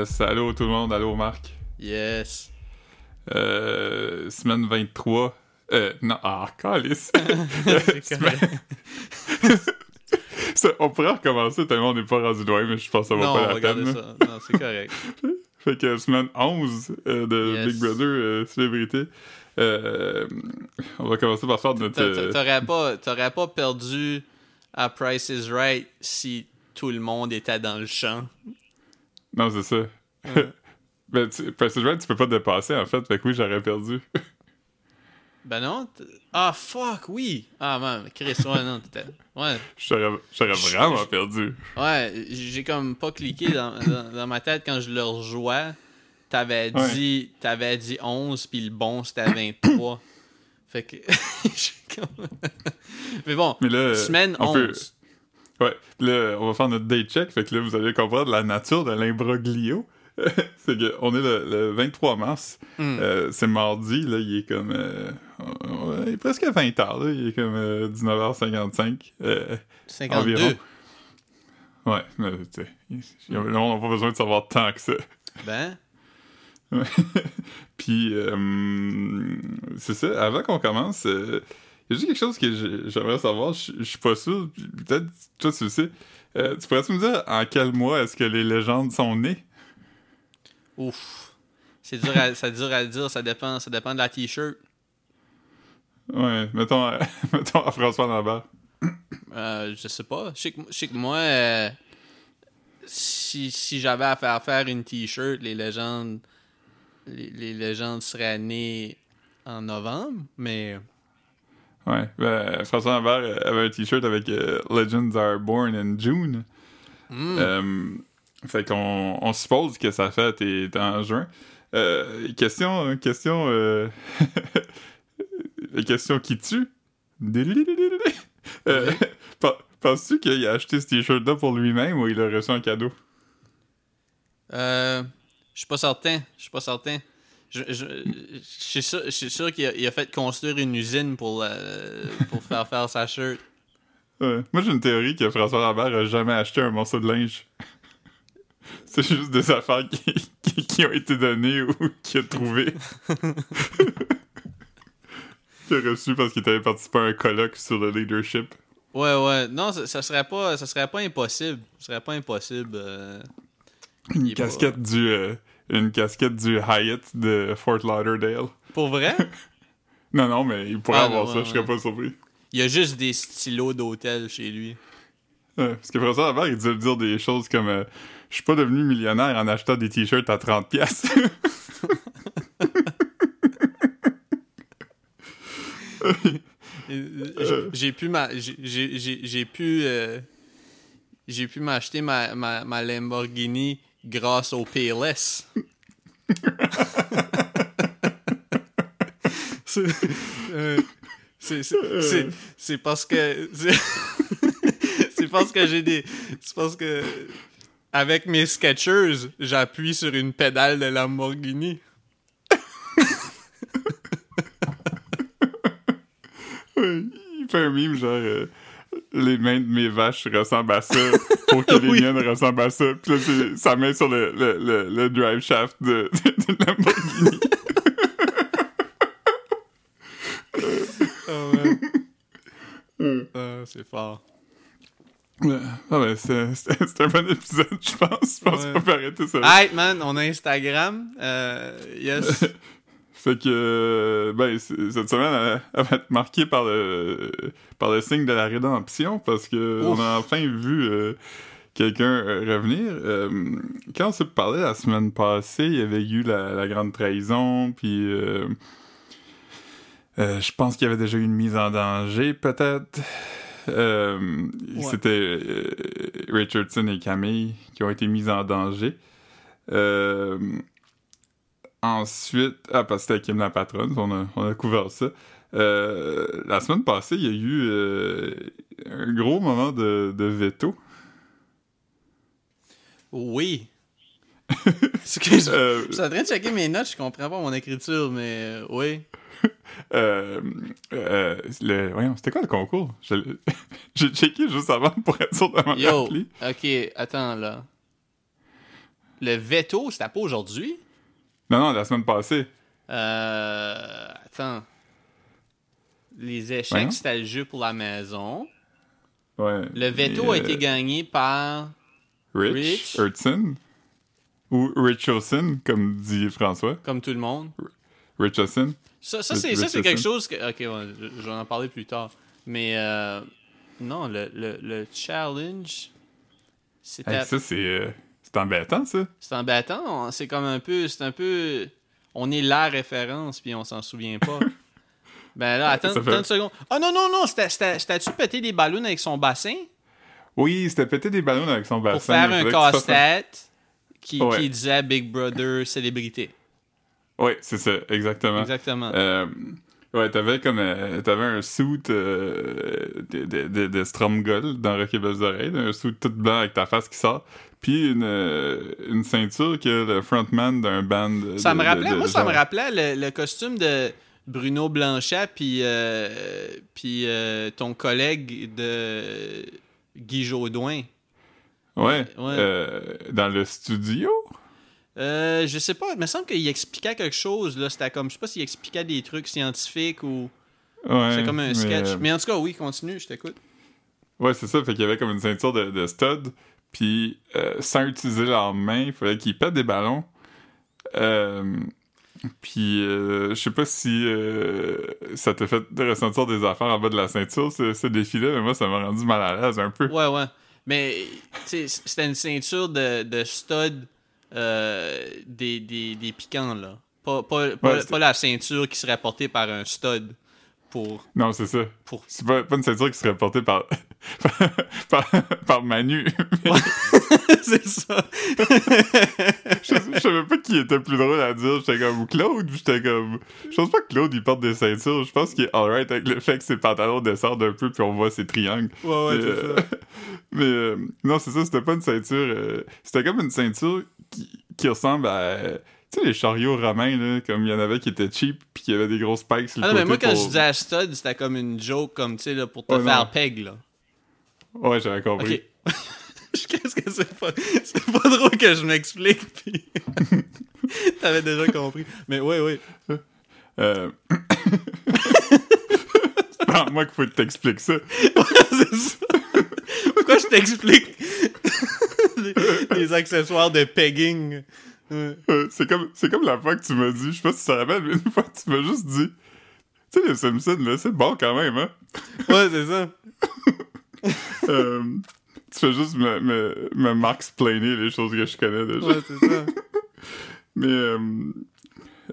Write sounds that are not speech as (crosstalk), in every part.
Yes, allô tout le monde, allô Marc. Yes. Euh, semaine 23. Euh, non, ah, calice. (laughs) (laughs) On pourrait recommencer tellement on n'est pas rendu loin, mais je pense que ça va non, pas la peine. ça. Non, c'est correct. (laughs) Fait que semaine 11 euh, de Yes. Big Brother euh, Célébrité. Euh, on va commencer par faire notre. T'a- t'a- euh, T'aurais pas, t'aurais pas perdu à Price is Right si tout le monde était dans le champ? Non, c'est ça. (laughs) ben, tu, Price is Right, tu peux pas te dépasser en fait. Fait que oui, j'aurais perdu. (laughs) Ben non. Ah, fuck, oui. Ah, man, Chris, ouais, non, t'étais... Ouais, (laughs) J'aurais vraiment perdu. ouais, j'ai comme pas cliqué dans, dans, dans ma tête quand je le rejouais. T'avais Ouais. dit, t'avais dit 11, puis le bon, c'était 23. fait que... comme- Mais bon, Mais là, semaine on 11. peut- Ouais, là, on va faire notre date check. Fait que là, vous allez comprendre la nature de l'imbroglio. (laughs) c'est que on est le, le 23 mars. Hmm. Euh, c'est mardi, là, il est comme. euh, il est presque 20h, là. Il est comme euh, 19h55. Euh, 52. environ. ouais, mais tu sais, monde n'a pas besoin de savoir tant que ça. Ben? (laughs) Puis, euh, c'est ça, avant qu'on commence, il y a juste quelque chose que j'ai- j'aimerais savoir, je je suis pas sûr, peut-être toi tu le sais. Euh, tu pourrais-tu me dire en quel mois est-ce que les légendes sont nées? ouf. C'est dur, à, dur à dire, ça dépend, ça dépend de la t-shirt. Ouais, mettons, à- (laughs) mettons à François Lambert. Euh, je sais pas. Je sais que, je sais que moi, euh, si, si j'avais à faire faire une t-shirt, les légendes, les, les légendes seraient nées en novembre, mais Ouais, ben, François Lambert euh, avait un t-shirt avec euh, Legends are born in June. Hmm. Euh, fait qu'on on suppose que sa fête est en juin. Euh, question, question, (laughs) question qui tue. (laughs) Pen- Penses-tu qu'il a acheté ce t-shirt-là pour lui-même ou il a reçu un cadeau? euh, je suis pas certain. Je suis pas certain. Je, je, je suis sûr, je suis sûr qu'il a, fait construire une usine pour, la- pour faire faire sa shirt. Ouais. Moi, j'ai une théorie que François Lambert a jamais acheté un morceau de linge. (laughs) C'est juste des affaires qui, qui, qui ont été données ou qu'il a trouvées. (laughs) qu'il a reçu parce qu'il avait participé à un colloque sur le leadership. Ouais, ouais. Non, ça, ça serait pas, ça serait pas impossible. Ça serait pas impossible. euh, Une pas- casquette du euh, une casquette du Hyatt de Fort Lauderdale. Pour vrai? (laughs) Non, non, mais il pourrait Ah, avoir non, ça, ouais, je serais ouais. pas surpris. Il y a juste des stylos d'hôtel chez lui. Parce que François Lambert, il disait dire des choses comme euh, Je suis pas devenu millionnaire en achetant des t-shirts à 30$. piastres. (laughs) Euh, J'ai pu ma, j'ai- j'ai j'ai- j'ai pu euh, j'ai pu m'acheter ma, ma, ma Lamborghini grâce au PLS. C'est euh, c'est- parce que (laughs) c'est parce que j'ai des c'est parce que avec mes Skechers, j'appuie sur une pédale de Lamborghini. (laughs) Il fait un mime genre euh, les mains de mes vaches ressemblent à ça pour que (laughs) les Oui. miennes ressemblent à ça. Puis là, c'est sa main sur le, le, le, le drive shaft de, (laughs) de, de Lamborghini. (laughs) Ah, c'est fort. Ouais. Ah ben, c'est c'est- c'est un bon épisode, je pense. Je pense Ouais. qu'on peut arrêter ça. Hey man, on a Instagram. Euh, yes. Fait que, ben, cette semaine, elle, elle va être marquée par le, par le signe de la rédemption parce que Ouf. on a enfin vu euh, quelqu'un euh, revenir. Euh, quand on s'est parlé la semaine passée, il y avait eu la, la grande trahison, puis euh, je pense qu'il y avait déjà eu une mise en danger, peut-être. Ouais. C'était Richardson et Camille qui ont été mis en danger. Euh, Ensuite, ah, parce que c'était Kim la patronne, on a, on a couvert ça. Euh, la semaine passée, il y a eu euh, un gros moment de, de veto. Oui. (laughs) Excuse-moi. Euh, Je suis en train de checker mes notes, je comprends pas mon écriture, mais oui. (laughs) le, voyons, c'était quoi le concours? Je- (laughs) J'ai checké juste avant pour être sûr de m'en Yo, rappeler. ok, attends là. le veto, c'était pas aujourd'hui? Non, non, la semaine passée. Euh. Attends. Les échecs, c'était le jeu pour la maison. Ouais. Le veto Et, a euh, été gagné par. Rich, Rich. Hudson. Ou Richardson, comme dit François. Comme tout le monde. Richardson. Ça, ça Rich- c'est ça, c'est Richardson. quelque chose que. Ok, ouais, je, je vais en parler plus tard. Mais. Euh, non, le, le, le challenge. C'était. Hey, ça, c'est euh, c'est embêtant, ça. C'est embêtant. C'est comme un peu. C'est un peu. On est la référence, puis on s'en souvient pas. (laughs) ben là, attends, fait- attends une seconde. Ah non, non, non, c'était- c'était-tu péter des ballons avec son bassin? Oui, c'était péter des ballons avec son bassin. pour faire un casse-tête qui, Ouais. qui disait Big Brother célébrité. Oui, c'est ça, exactement. Exactement. Euh, ouais, t'avais comme euh, t'avais un suit euh, de, de, de, de Stromgol dans Rocky Belles Oreilles, un suit tout blanc avec ta face qui sort, puis une, euh, une ceinture que le frontman d'un band. de- ça me rappelait, moi, ça me rappelait le, le costume de Bruno Blanchet, puis euh, puis ton collègue de Guy Jodoin. Ouais, Ouais. dans le studio? Euh, je sais pas, il me semble qu'il expliquait quelque chose, là. C'était comme, je sais pas s'il expliquait des trucs scientifiques ou. Ouais, C'est comme un sketch. euh, Mais en tout cas, oui, continue, je t'écoute. Ouais, c'est ça. Fait qu'il y avait comme une ceinture de, de stud. Puis, euh, sans utiliser leurs mains, il fallait qu'ils pètent des ballons. Euh, puis, euh, je sais pas si ça t'a fait ressentir des affaires en bas de la ceinture, ce, ce défi-là, mais moi, ça m'a rendu mal à l'aise un peu. Ouais, ouais. Mais, c'était une ceinture de, de stud euh, des, des, des piquants, là. Pas, pas, pas, Ouais, c'était- pas la ceinture qui serait portée par un stud pour. Non, c'est ça. pour... C'est pas, pas une ceinture qui serait portée par, (laughs) par, par Manu. (laughs) (laughs) C'est ça. je, je savais pas qui était plus drôle à dire. J'étais comme Claude, j'étais comme. Je pense pas que Claude il porte des ceintures. Je pense qu'il est alright avec le fait que ses pantalons descendent un peu puis on voit ses triangles. Ouais, ouais, Mais, c'est euh, ça. mais euh, non, c'est ça, c'était pas une ceinture. euh, c'était comme une ceinture qui, qui ressemble à. tu sais, les chariots romains, là, comme il y en avait qui étaient cheap puis qui avaient des grosses spikes sur le Ah non, mais moi, quand pour- je disais stud, c'était comme une joke, comme, tu sais, là, pour te Ouais, faire non. peg, là. Ouais, j'avais compris. Ok. (laughs) Qu'est-ce que c'est pas... C'est pas drôle que je m'explique, puis... (laughs) T'avais déjà compris. Mais oui, oui. Euh... non, (coughs) moi qu'il faut que t'expliques ça. (laughs) c'est ça. Pourquoi je t'explique? Les, les accessoires de pegging? C'est comme, comme la fois que tu m'as dit, je sais pas si tu te rappelles, mais une fois tu m'as juste dit, tu sais, les Simpsons, là, c'est bon quand même, hein? Ouais, c'est ça. (laughs) Euh, tu fais juste me, me, me les choses que je connais déjà. Ouais, c'est ça. (laughs) Mais, euh,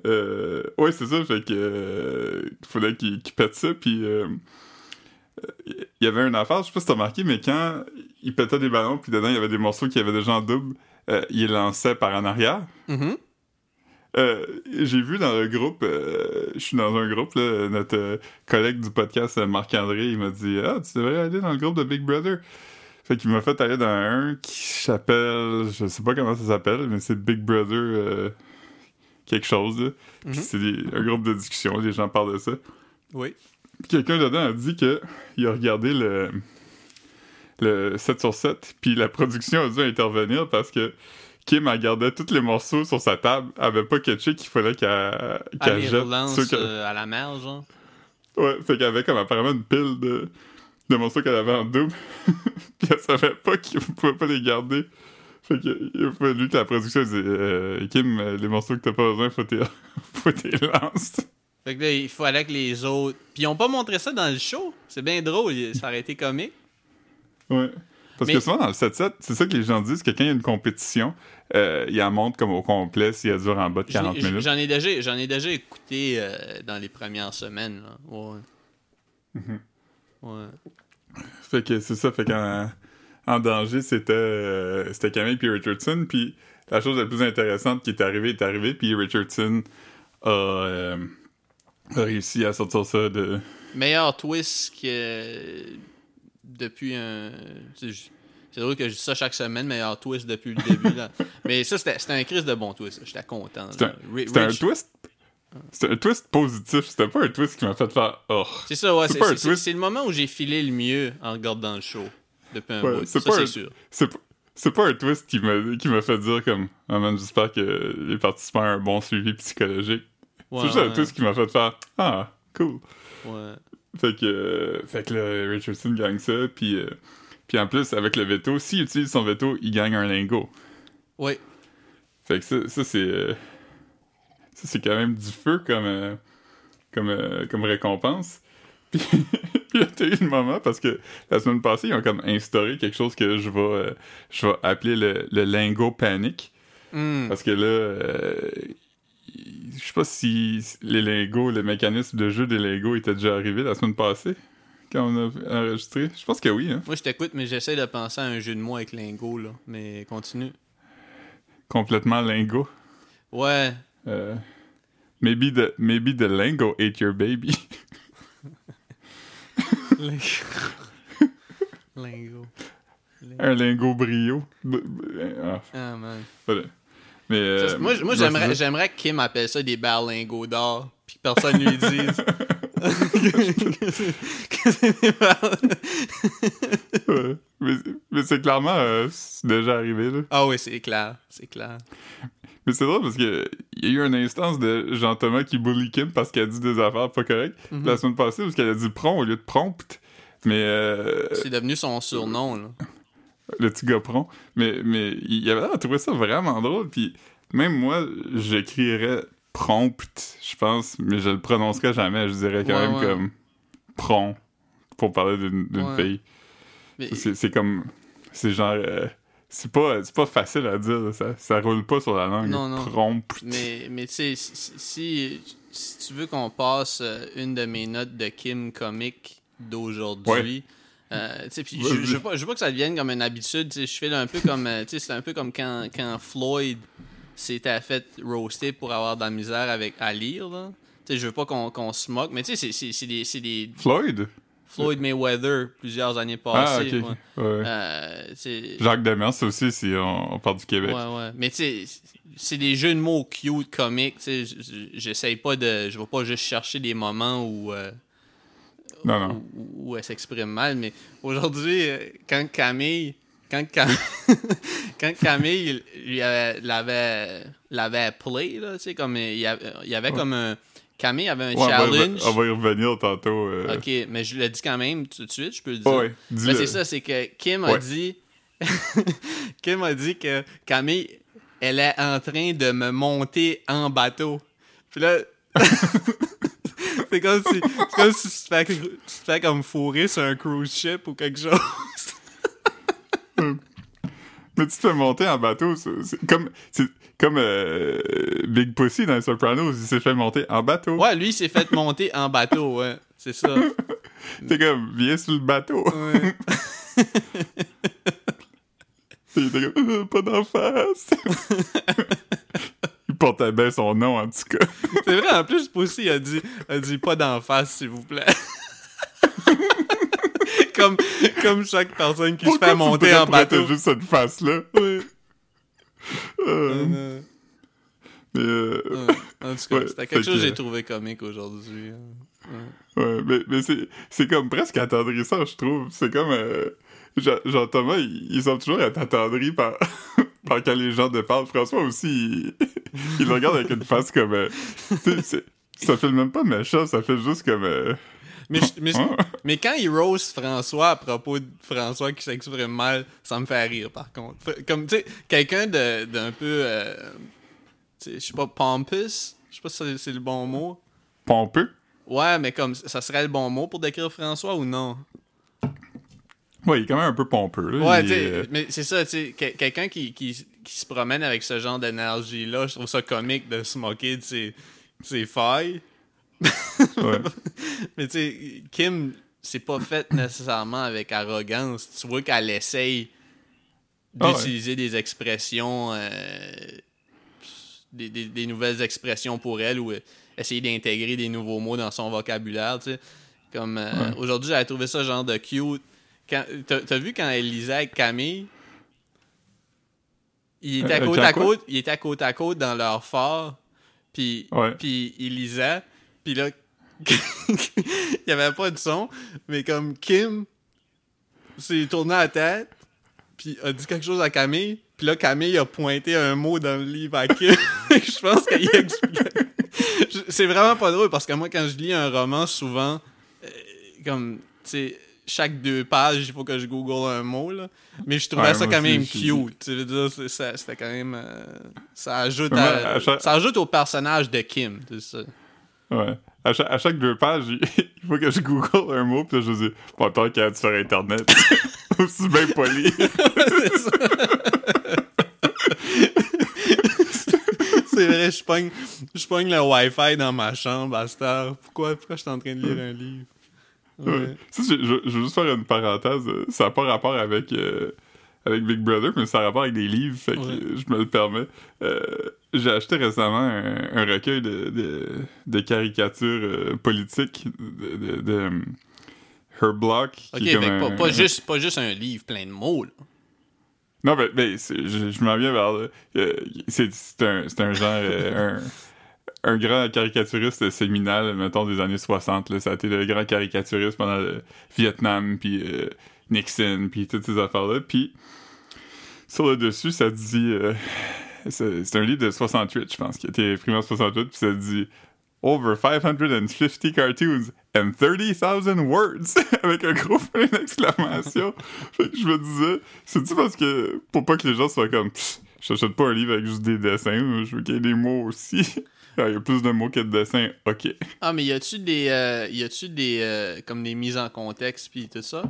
euh, ouais, c'est ça, fait que, euh, il fallait qu'il qu'il pète ça, puis il y avait une affaire, je sais pas si t'as remarqué, mais quand il pétait des ballons, puis dedans, il y avait des morceaux qui avaient déjà en double, euh, il lançait par en arrière. Mhm. Euh, j'ai vu dans le groupe, euh, je suis dans un groupe, là, notre collègue du podcast, Marc-André, il m'a dit Ah, tu devrais aller dans le groupe de Big Brother. Fait qu'il m'a fait aller dans un qui s'appelle, je sais pas comment ça s'appelle, mais c'est Big Brother quelque chose. Là. Puis Mhm. c'est un groupe de discussion, les gens parlent de ça. Oui. Quelqu'un dedans a dit que il a regardé le, le 7 sur 7, puis la production a dû intervenir parce que Kim, elle gardait tous les morceaux sur sa table, elle avait pas catché qu'il fallait qu'elle Ah, les jette ceux que- euh, à la mer, genre. Ouais, fait qu'elle avait comme apparemment une pile de, de morceaux qu'elle avait en double, (laughs) puis elle savait pas qu'il pouvait pas les garder. Fait qu'il il a fallu que la production dise euh, Kim, les morceaux que t'as pas besoin, faut t'es (laughs) faut t'es lances. Fait que là, il fallait que les autres... Puis ils ont pas montré ça dans le show? C'est bien drôle, ça aurait été comique. Ouais. Parce Mais- que souvent dans le 7-7, c'est ça que les gens disent, que quand il y a une compétition, euh, ils en montrent comme au complet si elle dure en bas de J'en 40 ai- minutes. J'en ai déjà, j'en ai déjà écouté euh, dans les premières semaines. Là. Ouais. Mhm. Ouais. Fait que c'est ça, fait qu'en en danger, c'était euh, c'était Camille puis Richardson, puis la chose la plus intéressante qui est arrivée est arrivée, puis Richardson a, euh, a réussi à sortir ça de... Meilleur twist que depuis un. C'est drôle que je dis ça chaque semaine, meilleur twist depuis le début. là. (laughs) Mais ça, c'était un crise de bon twist. J'étais content. C'était un twist... C'était un twist positif, c'était pas un twist qui m'a fait faire « Oh! C'est ça, ouais. C'est le moment où j'ai filé le mieux en regardant le show. Depuis un Ouais, bout. c'est Ça, sûr. C'est pas un twist qui m'a fait dire comme ah man j'espère que les participants ont un bon suivi psychologique Ouais, c'est juste un twist qui m'a fait faire ah cool ouais. Fait que euh, fait que là, Richardson gagne ça puis euh, puis en plus avec le veto s'il utilise son veto il gagne un lingot Ouais. fait que ça, ça c'est euh, ça c'est quand même du feu comme comme comme récompense (laughs) puis puis là, eu le moment parce que la semaine passée ils ont comme instauré quelque chose que je vais je vais appeler le, le lingot panic Hmm. Parce que là, je sais pas si les Legos, le mécanisme de jeu des Legos était déjà arrivé la semaine passée, quand on a enregistré. Je pense que oui, hein. Moi, je t'écoute, mais j'essaie de penser à un jeu de mots avec Lingo, là. Mais continue. Complètement Lingo. Ouais. Euh, maybe, the, maybe the Lingo ate your baby. Lingo. (laughs) Lingo. Un Lingo brio. Ah, Ah, man. voilà. Mais, euh, moi, moi j'aimerais, j'aimerais que Kim appelle ça des berlingots d'or, puis que personne lui dise. (laughs) (laughs) Ouais. Mais, mais c'est clairement euh, c'est déjà arrivé, là. Ah oui, c'est clair, c'est clair. Mais c'est drôle parce que il y a eu une instance de Jean-Thomas qui bully Kim parce qu'elle a dit des affaires pas correctes Mhm. la semaine passée parce qu'elle a dit prompt au lieu de prompt. Mais euh, C'est devenu son surnom, là. Le petit prompt. Mais, mais il avait trouver ça vraiment drôle. Puis même moi, j'écrirais prompt, je pense, mais je le prononcerais jamais. Je dirais quand Ouais, même ouais. comme prompt pour parler d'une d'une Ouais. fille. Mais, C'est comme. C'est genre. euh, c'est pas, c'est pas facile à dire, ça, ça roule pas sur la langue. Non, non. Prompt. mais, mais tu sais, si, si, si tu veux qu'on passe euh, une de mes notes de Kim comique d'aujourd'hui, euh, je, veux pas, je veux pas que ça devienne comme une habitude, je fais un peu comme, euh, c'est un peu comme quand, quand Floyd s'était fait roaster pour avoir de la misère avec, à lire, là. Je veux pas qu'on se moque, mais tu sais, c'est- des, des Floyd? Floyd Mayweather plusieurs années Ah, passées. ouais. Ouais. Euh, sais, Jacques Demers aussi, si on, on parle du Québec. Ouais. Mais tu sais, c'est des jeux de mots cute, comiques. J'essaye pas de. Je vais pas juste chercher des moments où. euh, Non, non. où, où elle s'exprime mal. Mais aujourd'hui, euh, quand Camille. Quand, Cam- (laughs) quand Camille l'avait l'avait play, là, tu sais, comme il y avait, il avait comme un. Camille avait un Ouais, challenge. on va y revenir tantôt. euh. Ok, mais je le dis quand même tout de suite, je peux le dire. Ouais, ouais, dis-le. c'est ça, c'est que Kim a dit. (laughs) Kim a dit que Camille, elle est en train de me monter en bateau. Puis là. (laughs) c'est comme si. C'est comme si tu te fais, tu te fais comme fourrer sur un cruise ship ou quelque chose. Mais tu te fais monter en bateau, c'est comme, c'est comme euh, Big Pussy dans les Sopranos, il s'est fait monter en bateau. Ouais, lui, il s'est fait monter en bateau, ouais. C'est ça. (laughs) T'es comme, viens sur le bateau. Ouais. (laughs) il était comme, (laughs) pas d'en face. Portait bien son nom, en tout cas. (laughs) C'est vrai, en plus, Pussy il a dit, a dit pas d'en face, s'il vous plaît. (laughs) comme, comme chaque personne qui se fait monter en bateau. protéger cette face-là? Ouais. Euh, Euh, euh, ouais. En tout cas, Ouais, c'était quelque chose que j'ai trouvé comique aujourd'hui. hein. Ouais, mais, mais c'est, comme presque attendrissant, je trouve. C'est comme... Euh, Jean-Thomas, ils, ils semblent toujours être attendris par, (laughs) par quand les gens te parlent. François aussi, il, il le regarde avec une face comme... euh, ça fait même pas méchant, ça fait juste comme... euh, Mais, je- mais, je- Ah. mais quand il roast François à propos de François qui s'exprime mal, ça me fait rire par contre. Comme, tu sais, quelqu'un de- d'un peu. euh, tu sais, je sais pas, pompous. Je sais pas si c'est- c'est le bon mot. pompeux? Ouais, mais comme ça serait le bon mot pour décrire François ou non? Ouais, il est quand même un peu pompeux, là. Ouais, est, euh, mais c'est ça, tu sais, que- quelqu'un qui, qui, qui se promène avec ce genre d'énergie-là, je trouve ça comique de se moquer de ses, ses failles. ouais. (laughs) Mais tu sais, Kim, c'est pas fait nécessairement avec arrogance. Tu vois qu'elle essaye Ah ouais. d'utiliser des expressions, euh, des, des- des nouvelles expressions pour elle ou euh, essayer d'intégrer des nouveaux mots dans son vocabulaire, tu sais. Comme euh, Ouais. aujourd'hui, a trouvé ça genre de cute. Quand- T'as t'as vu quand elle lisait avec Camille? Il était, à Euh, côte à côte, il était à côte à côte dans leur phare, puis Ouais. puis il lisait, puis là, (laughs) il y avait pas de son, mais comme Kim s'est tourné la tête, puis a dit quelque chose à Camille, puis là, Camille a pointé un mot dans le livre à Kim. (laughs) je pense qu'il expliquait. C'est vraiment pas drôle parce que moi, quand je lis un roman, souvent, euh, comme, tu sais, chaque deux pages, il faut que je google un mot, là. Mais je trouvais Ouais, ça quand même aussi, cute. Tu veux dire, c'était quand même. euh, ça, ajoute Moi, à- à chaque- ça ajoute au personnage de Kim, ça. Ouais. À chaque, à chaque deux pages, (laughs) il faut que je google un mot, puis là, je dis, bon, tant qu'il y a sur Internet. (laughs) Aussi bien poli. (laughs) C'est ça. C'est vrai, je pogne, je pogne le Wi-Fi dans ma chambre à cette heure. Pourquoi, pourquoi je suis en train de lire un livre? Ouais. Ça, je, je- je veux juste faire une parenthèse. euh, Ça n'a pas rapport avec, euh, avec Big Brother, mais ça a rapport avec des livres, fait que Ouais. je me le permets. Euh, J'ai acheté récemment un, un recueil de, de, de caricatures euh, politiques de, de, Her Block. qui est comme pas, un- pas juste, pas juste un livre plein de mots, là. Non, mais, je, je m'en viens vers là. C'est c'est un, c'est un genre. Un, grand caricaturiste séminal, mettons, des années 60. Là. Ça a été le grand caricaturiste pendant le Vietnam, puis euh, Nixon, puis toutes ces affaires-là. Puis, sur le dessus, ça dit. euh, c'est un livre de 68, je pense, qui a été imprimé en 68, puis ça dit. Over 550 cartoons and 30,000 words (laughs) avec un gros point d'exclamation. (laughs) Fait que je me disais, c'est-tu parce que pour pas que les gens soient comme Pff, j'achète pas un livre avec juste des dessins, je veux qu'il y ait des mots aussi. (laughs) (laughs) Ah, Il y a plus de mots que de dessins, ok. Ah, mais y a-tu des, euh, y a-tu des, euh, comme des mises en contexte puis tout ça?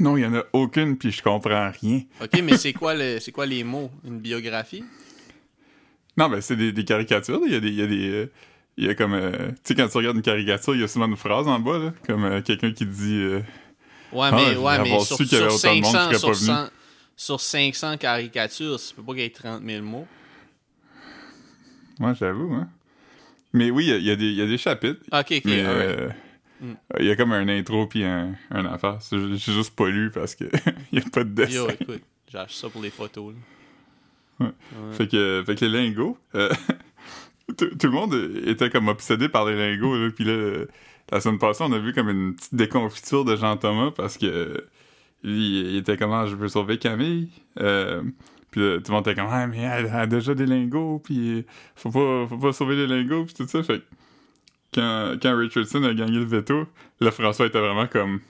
Non, il y en a aucune, puis je comprends rien. Ok, mais c'est quoi le, c'est quoi les mots? Une biographie? Non, mais c'est des, des caricatures, il y a des. Il y a des euh, y a comme. euh, tu sais, quand tu regardes une caricature, il y a souvent une phrase en bas, là, comme quelqu'un qui dit. Ouais, Ah, mais, je ouais, mais sur, sur autant de monde, 500, je serais sur, pas venu. 100 sur 500 caricatures, ça peut pas qu'il y ait 30 000 mots. Moi, j'avoue, hein. Mais oui, il y y, a des- il y a des chapitres. Ok, ok, Mais alright. euh, Mm. il y a comme un intro puis un, un affaire. J'ai juste pas lu parce que (laughs) il y a pas de dessin. Yo, écoute, j'ai acheté ça pour les photos. là. Ouais. Ouais. Fait que, fait que les lingots, euh, (laughs) tout, tout le monde était comme obsédé par les lingots. Là, puis là, la semaine passée, on a vu comme une petite déconfiture de Jean-Thomas parce que euh, lui, il était comment je veux sauver Camille. Euh, puis là, tout le monde était comme ah mais elle a déjà des lingots puis faut pas faut pas sauver les lingots puis tout ça. Fait que quand, quand Richardson a gagné le veto, là François était vraiment comme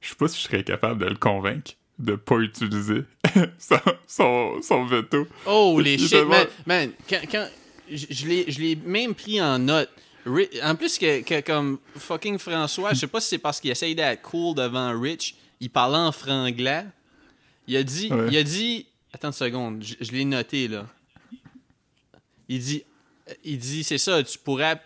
je sais pas si je serais capable de le convaincre de pas utiliser (laughs) son, son, son veto. Oh, les shit, man. quand, quand, je, l'ai- même pris en note. En plus, que, que comme fucking François, je sais pas si c'est parce qu'il essaye d'être cool devant Rich, il parlait en franglais. Il a dit, Ouais. il a dit, attends une seconde, je, je l'ai noté là. Il dit, il dit, c'est ça, tu pourrais,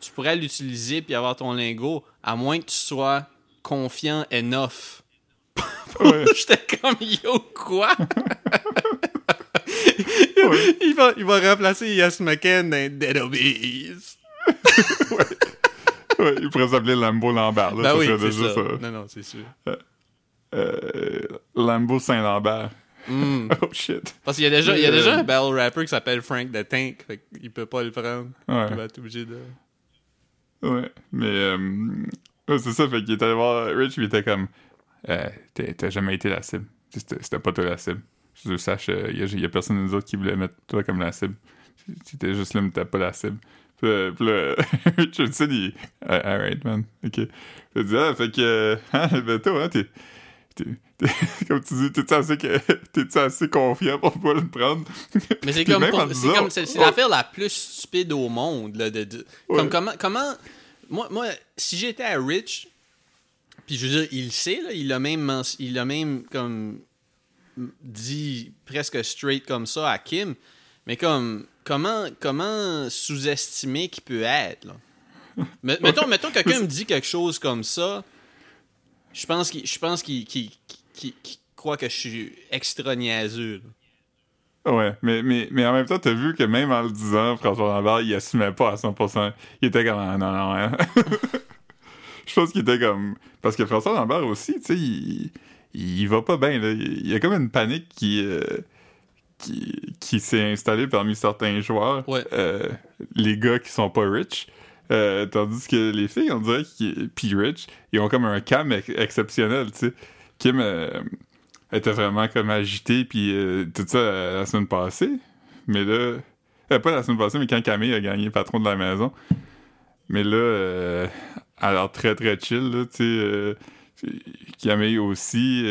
tu pourrais l'utiliser puis avoir ton lingot, à moins que tu sois confiant enough. Ouais. (laughs) J'étais comme yo quoi? (laughs) Ouais. il, va, il va remplacer Yes McCann dans Dead. Ouais, il pourrait s'appeler Lambo Lambert. Là, Ben oui, c'est ça. ça. Non, non, c'est sûr. Euh, Lambo Saint-Lambert. Mm. (laughs) Oh shit. Parce qu'il y a déjà, il y a Euh, déjà un battle rapper qui s'appelle Frank the Tank. Fait qu'il peut pas le prendre. Il va Ouais. être obligé de. Ouais. Mais euh, ouais, c'est ça, fait qu'il est allé voir Rich, il était comme euh, t'as t'as jamais été la cible. C'était pas toi la cible. Je le sache, il y, a- y a personne de nous autres qui voulait mettre toi comme la cible. C'était juste là, mais t'es pas la cible. Puis là, puis là, (laughs) Richardson, il. Alright, man. Ok. Il dit, ah, fait que. euh, (laughs) Hein, le veto, hein, t'es. (laughs) comme tu dis, t'es-tu assez, (laughs) assez confiant pour pas le prendre? Mais c'est (laughs) comme, c'est comme, l'affaire la plus stupide au monde, là, de, de- Ouais. comme comment, comment, moi, moi, si j'étais à Rich, puis je veux dire, il le sait, là, il a même, il a même, comme, dit presque straight comme ça à Kim, mais comme, comment, comment sous-estimer qu'il peut être, là? Mettons, mettons que quelqu'un me dit quelque chose comme ça, je pense qu'il, je pense qu'il, croit que je suis extra niaiseux, là. Ouais, mais, mais, mais en même temps, t'as vu que même en le disant, François Lambert, il assumait pas à 100%. Il était comme, ah, non, non, hein. (laughs) Je pense qu'il était comme... Parce que François Lambert aussi, tu sais, il, il va pas bien. Il y a comme une panique qui... euh, qui, qui s'est installée parmi certains joueurs. Ouais. Euh, les gars qui sont pas rich. Euh, tandis que les filles, on dirait qu'ils... Puis rich, ils ont comme un cam ex- exceptionnel, tu sais. Kim... euh, était vraiment comme agitée, puis euh, tout ça la semaine passée. Mais là, pas la semaine passée, mais quand Camille a gagné patron de la maison. Mais là, euh, elle a l'air très très chill, là, tu sais. Camille aussi.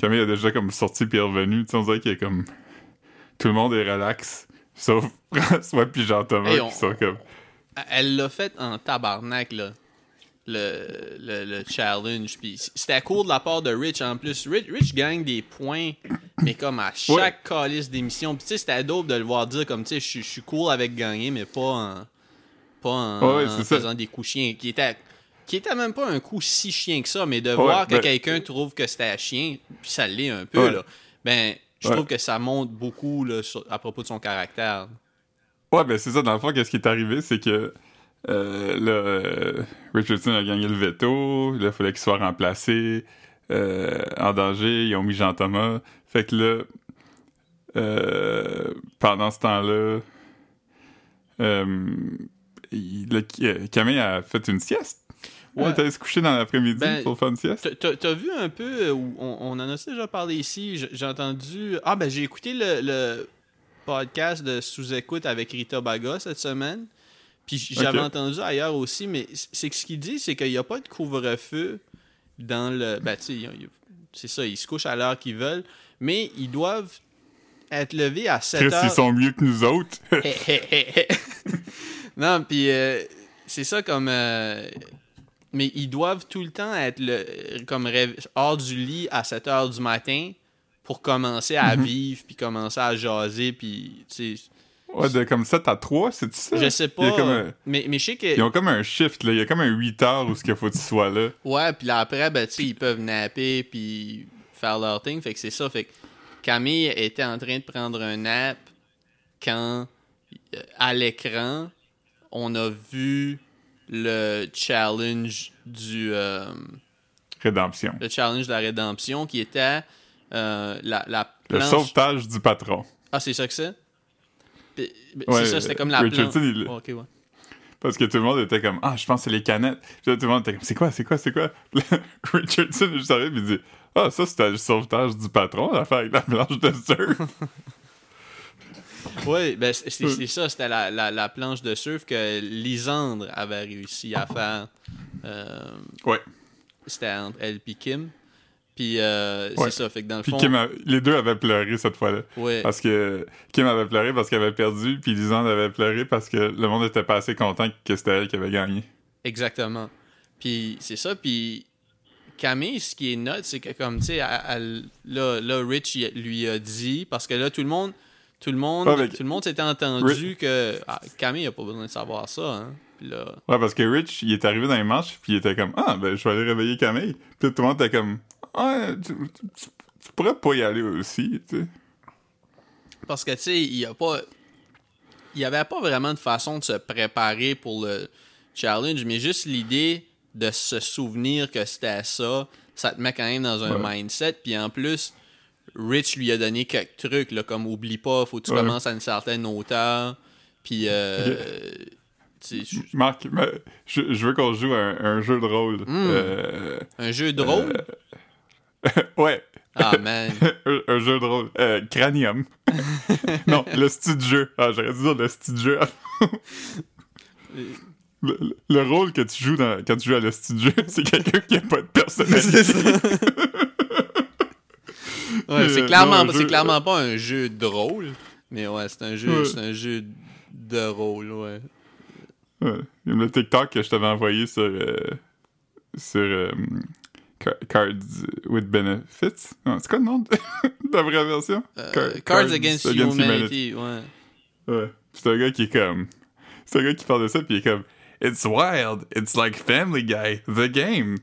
Camille a déjà comme sorti puis est revenue. Tu sais, on dirait qu'il y a comme. Tout le monde est relax. Sauf (laughs) François puis Jean-Thomas Hey, on- qui sont comme. Elle l'a fait en tabarnak, là. Le, le, le challenge. Puis c'était cool de la part de Rich en plus. Rich, Rich gagne des points, mais comme à chaque calice d'émission. Puis tu sais, c'était dope de le voir dire comme, tu sais, je suis- cool avec gagner, mais pas en, pas en, Ouais, en c'est ça. faisant des coups chiens. Qui était, qui était même pas un coup si chien que ça, mais de voir que ben- quelqu'un trouve que c'était chien, puis ça l'est un peu, Ouais. là. Ben, je Ouais. trouve que ça montre beaucoup là, sur- à propos de son caractère. Ouais, ben c'est ça. Dans le fond, qu'est-ce qui est arrivé, c'est que euh, là, euh, Richardson a gagné le veto. Là, il fallait qu'il soit remplacé euh, en danger. Ils ont mis Jean-Thomas. Fait que là, euh, pendant ce temps-là, il- là, Camille a fait une sieste. Ouais. Allée se coucher dans l'après-midi Ben, pour faire une sieste? T'as- vu un peu, on, on en a déjà parlé ici, j'ai entendu... Ah ben j'ai écouté le, le podcast de Sous-Écoute avec Rita Baga cette semaine, puis j'avais entendu ailleurs aussi, mais c'est que ce qu'il dit, c'est qu'il n'y a pas de couvre-feu dans le... Ben tu c'est ça, ils se couchent à l'heure qu'ils veulent, mais ils doivent être levés à 7 Chris, heures... ils sont mieux que nous autres. (laughs) non, puis euh, c'est ça comme. euh, mais ils doivent tout le temps être le, comme rêve- hors du lit à 7 heures du matin pour commencer à vivre, puis commencer à jaser, puis tu sais. ouais, de comme 7 à 3, c'est ça? Je sais pas. comme un- mais, mais je sais que. Ils ont comme un shift, là. Il y a comme un 8 heures où ce qu'il faut que tu sois là. Ouais, puis là après, ben, tu ils peuvent napper puis faire leur thing. Fait que c'est ça. Fait que Camille était en train de prendre un nap quand, euh, à l'écran, on a vu le challenge du. euh, Rédemption. le challenge de la rédemption qui était euh, la, la Le sauvetage du patron. Ah, c'est ça que c'est? Puis- Ouais, c'est ça, c'était comme la Richardson, planche. il- Oh, ouais. Parce que tout le monde était comme Ah, je pense que c'est les canettes. Puis là, tout le monde était comme C'est quoi, c'est quoi, c'est quoi? (laughs) Richardson juste arrivé et il dit Ah, ça c'était le sauvetage du patron, l'affaire avec la planche de surf. (laughs) Oui, ben c'est ça, c'était la, la, la planche de surf que Lisandre avait réussi à faire. Euh, ouais. c'était entre elle et Kim. Puis euh, Ouais. c'est ça, fait que dans le Puis fond. Kim a- les deux avaient pleuré cette fois-là. ouais, Parce que Kim avait pleuré parce qu'elle avait perdu, puis Lisande avait pleuré parce que le monde était pas assez content que c'était elle qui avait gagné. exactement. Puis c'est ça, puis Camille, ce qui est note, c'est que comme, tu sais, là, là, Rich lui a dit, parce que là, tout le monde. Tout le monde, Ouais, tout le monde s'était entendu que ah, Camille a pas besoin de savoir ça. Hein. Là, Ouais, parce que Rich, il est arrivé dans les manches, puis il était comme Ah, ben, je vais aller réveiller Camille. Puis tout le monde était comme Tu, tu- tu- tu pourrais pas y aller aussi, tu sais. Parce que, tu sais, il y a pas. Il y avait pas vraiment de façon de se préparer pour le challenge, mais juste l'idée de se souvenir que c'était ça, ça te met quand même dans un Ouais. mindset. Puis en plus, Rich lui a donné quelques trucs, là, comme oublie pas, faut que tu Ouais. commences à une certaine hauteur. Puis, euh, je- Marc, je, je veux qu'on joue à un, un jeu de rôle. Hmm. Euh, un jeu de rôle? (laughs) ouais, Ah, man. (laughs) un, un jeu de rôle. Euh, Cranium. (laughs) non, le style de jeu. Ah, j'aurais dû dire le style de jeu. le, le- le rôle que tu joues dans- quand tu joues à le style de jeu, c'est quelqu'un qui a pas de personnalité. Ouais, c'est clairement, non, jeu- clairement pas un jeu de rôle, mais ouais, c'est un jeu, Ouais. c'est un jeu de rôle, ouais. Ouais. Comme le TikTok que je t'avais envoyé sur, euh, sur euh, Cards with Benefits. C'est quoi le nom de la vraie version? Euh, Car- Cards, Against, Humanity, ouais. Ouais. C'est un gars qui est comme. C'est un gars qui parle de ça, puis il est comme. It's wild. It's like Family Guy, the game.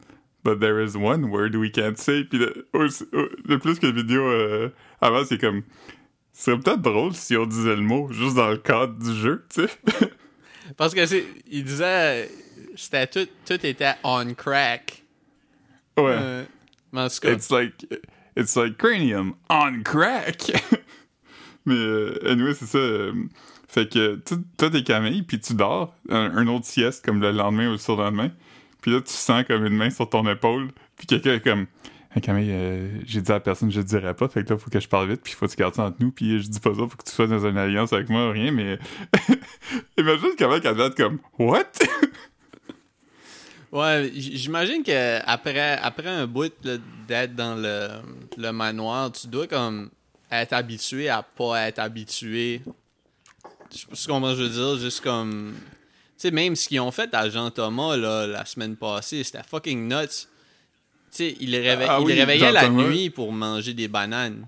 But there is one word we can't say. Puis le, plus que la vidéo euh, avant, c'est comme. Ce serait peut-être drôle si on disait le mot juste dans le cadre du jeu, tu sais. (laughs) Parce que c'est, il disait, c'était tout, tout était on crack. Ouais. Mais en tout cas, It's like it's like cranium on crack. (laughs) Mais euh, anyway, c'est ça. euh, fait que toi t'es Camille, puis tu dors, un, un autre sieste comme le lendemain ou le surlendemain. Puis là tu sens comme une main sur ton épaule, puis quelqu'un est comme Hey, Camille, euh, j'ai dit à la personne, je te dirais pas, fait que là, faut que je parle vite, puis faut que tu gardes ça entre nous, puis je dis pas ça, faut que tu sois dans une alliance avec moi, rien, mais. (laughs) Imagine comment elle doit être comme, What? Ouais, j'imagine que après, après un bout d'être dans le, le manoir, tu dois comme être habitué à pas être habitué. Je sais pas ce qu'on je veux dire, juste comme. Tu sais, même ce qu'ils ont fait à Jean-Thomas là, la semaine passée, c'était fucking nuts. Tu sais, il, les réveille- Ah il oui, réveillait la nuit pour manger des bananes.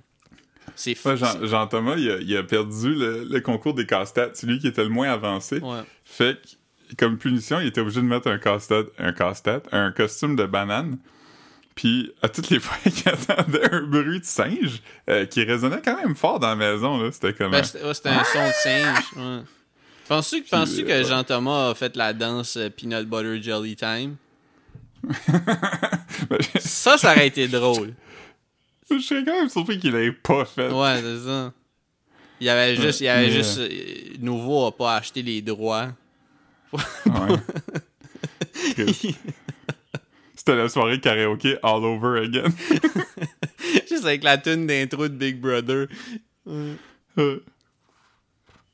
C'est fou. Ouais, Jean- Jean-Thomas, il, a- il a perdu le, le concours des casse-têtes. C'est lui qui était le moins avancé. Ouais. Fait que, comme punition, il était obligé de mettre un casse-tête, un casse-tête, un costume de banane. Puis, à toutes les (laughs) fois qu'il entendait un bruit de singe, euh, qui résonnait quand même fort dans la maison, là, c'était comme... Ben, un- c'était ouais, c'était un son de singe. Ouais. Penses-tu, penses-tu euh, que. Jean-Thomas a fait la danse euh, Peanut Butter Jelly Time? (laughs) Ben, Ça, ça aurait été drôle. je serais quand même surpris qu'il l'ait pas fait. Ouais, c'est ça. Il y avait juste, il avait juste Nouveau a pas acheté les droits. Ouais. C'était la soirée karaoké all over again. (laughs) juste avec la tune d'intro de Big Brother. Euh.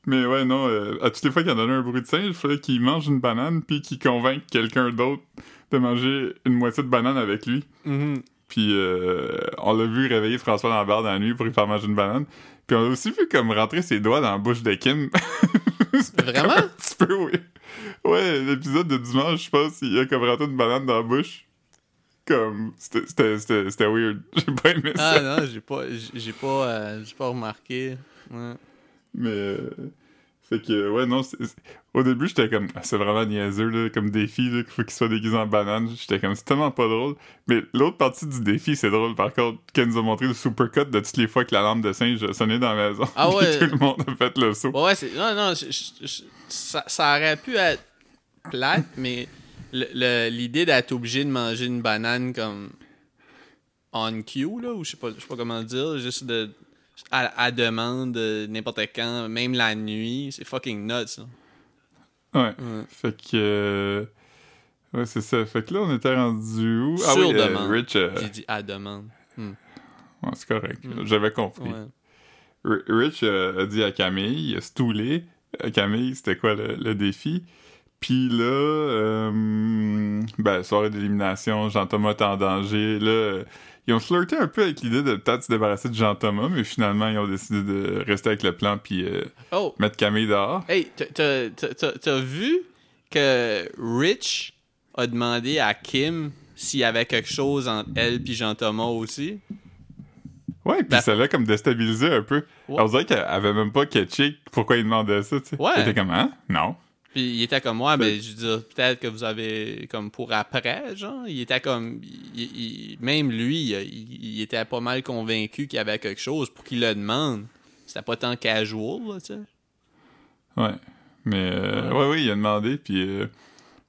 Mais ouais, non, euh, à toutes les fois qu'il en donnait un bruit de singe, il fallait qu'il mange une banane puis qu'il convainque quelqu'un d'autre de manger une moitié de banane avec lui. Mhm. Puis euh, on l'a vu réveiller François Lambert dans la nuit pour lui faire manger une banane. Puis on a aussi vu comme rentrer ses doigts dans la bouche de Kim. (laughs) (laughs) Vraiment? Un petit peu, oui. Ouais, l'épisode de dimanche, je pense, il a comme rentré une banane dans la bouche. Comme, c'était- weird. (laughs) J'ai pas aimé ça. Ah non, j'ai pas, j'ai pas, euh, j'ai pas remarqué. Ouais. Mais. euh, fait que, ouais, non, c'est- c'est- au début, j'étais comme, ah, c'est vraiment niaiseux, là, comme défi, là, qu'il faut qu'il soit déguisé en banane. J'étais comme, c'est tellement pas drôle. Mais l'autre partie du défi, c'est drôle, par contre, qu'elle nous a montré le supercut de toutes les fois que la lampe de singe sonnait dans la maison. Ah (laughs) ouais. tout le monde a fait le saut. Ouais, c'est. Non, non, je- je- je- ça, ça aurait pu être plate, mais le- le- l'idée d'être obligé de manger une banane comme on cue, là, ou je sais pas, je sais pas comment dire, juste de. À, à demande, n'importe quand, même la nuit, c'est fucking nuts. là. Ouais. Ouais. Fait que. euh, Ouais, c'est ça. Fait que là, on était rendu où? ah Sur oui, euh, demande. Rich. euh, J'ai dit à demande. ouais, c'est correct. Mm. J'avais compris. Ouais. Rich euh, a dit à Camille, il a stoulé. Camille, c'était quoi le, le défi? Puis là, ben, soirée d'élimination, Jean-Thomas est en danger. Là, ils ont flirté un peu avec l'idée de peut-être se débarrasser de Jean-Thomas, mais finalement, ils ont décidé de rester avec le plan puis euh, Oh, mettre Camille dehors. hey, t'as- vu que Rich a demandé à Kim s'il y avait quelque chose entre elle et Jean-Thomas aussi? Ouais, puis Ben- ça l'a comme déstabilisé un peu. Ouais. On dirait qu'elle avait même pas catché pourquoi il demandait ça, tu sais. Ouais. Comme, hein? Non. Puis il était comme moi, Ben- mais je veux dire, peut-être que vous avez comme pour après, genre, il était comme, il- il- même lui, il, il était pas mal convaincu qu'il y avait quelque chose pour qu'il le demande. C'était pas tant casual, là, tu sais. Ouais. Mais, euh, ouais, ouais, il a demandé, puis. euh,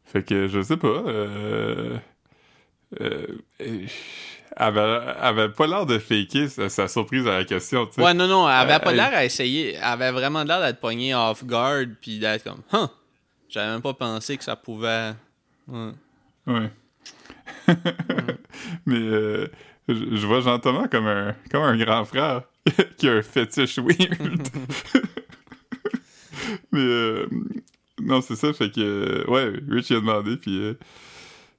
fait que, je sais pas. Euh, euh, euh, elle avait, avait pas l'air de faker sa, sa surprise à la question, tu sais. Ouais, non, non, elle avait pas l'air à essayer, elle avait vraiment l'air d'être pognée off guard, puis d'être comme, huh, j'avais même pas pensé que ça pouvait. Ouais. Ouais. (laughs) Mais, euh, je, vois Jean-Thomas comme un, comme un grand frère (laughs) qui a un fétiche weird. (laughs) Mais, euh, non, c'est ça, fait que, ouais, Rich il a demandé, puis. euh,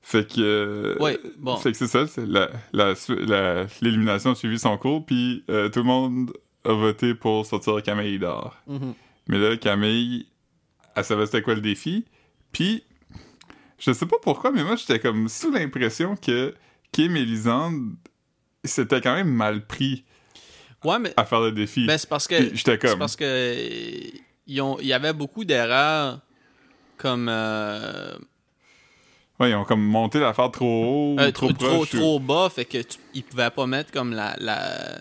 fait que. Ouais, bon. Fait que c'est ça, c'est la, la, su- la- l'élimination a suivi son cours, puis tout le monde a voté pour sortir Camille dehors. Mhm. Mais là, Camille, elle savait c'était quoi le défi, puis je sais pas pourquoi, mais moi j'étais comme sous l'impression que Kim et Lisande s'étaient quand même mal pris Ouais, mais à faire le défi. ben, c'est parce que. J'étais comme. parce que il y avait beaucoup d'erreurs comme euh, Ouais, ils ont comme monté l'affaire trop haut, euh, trop, trop, trop, bas, fait que tu, ils pouvaient pas mettre comme la, la,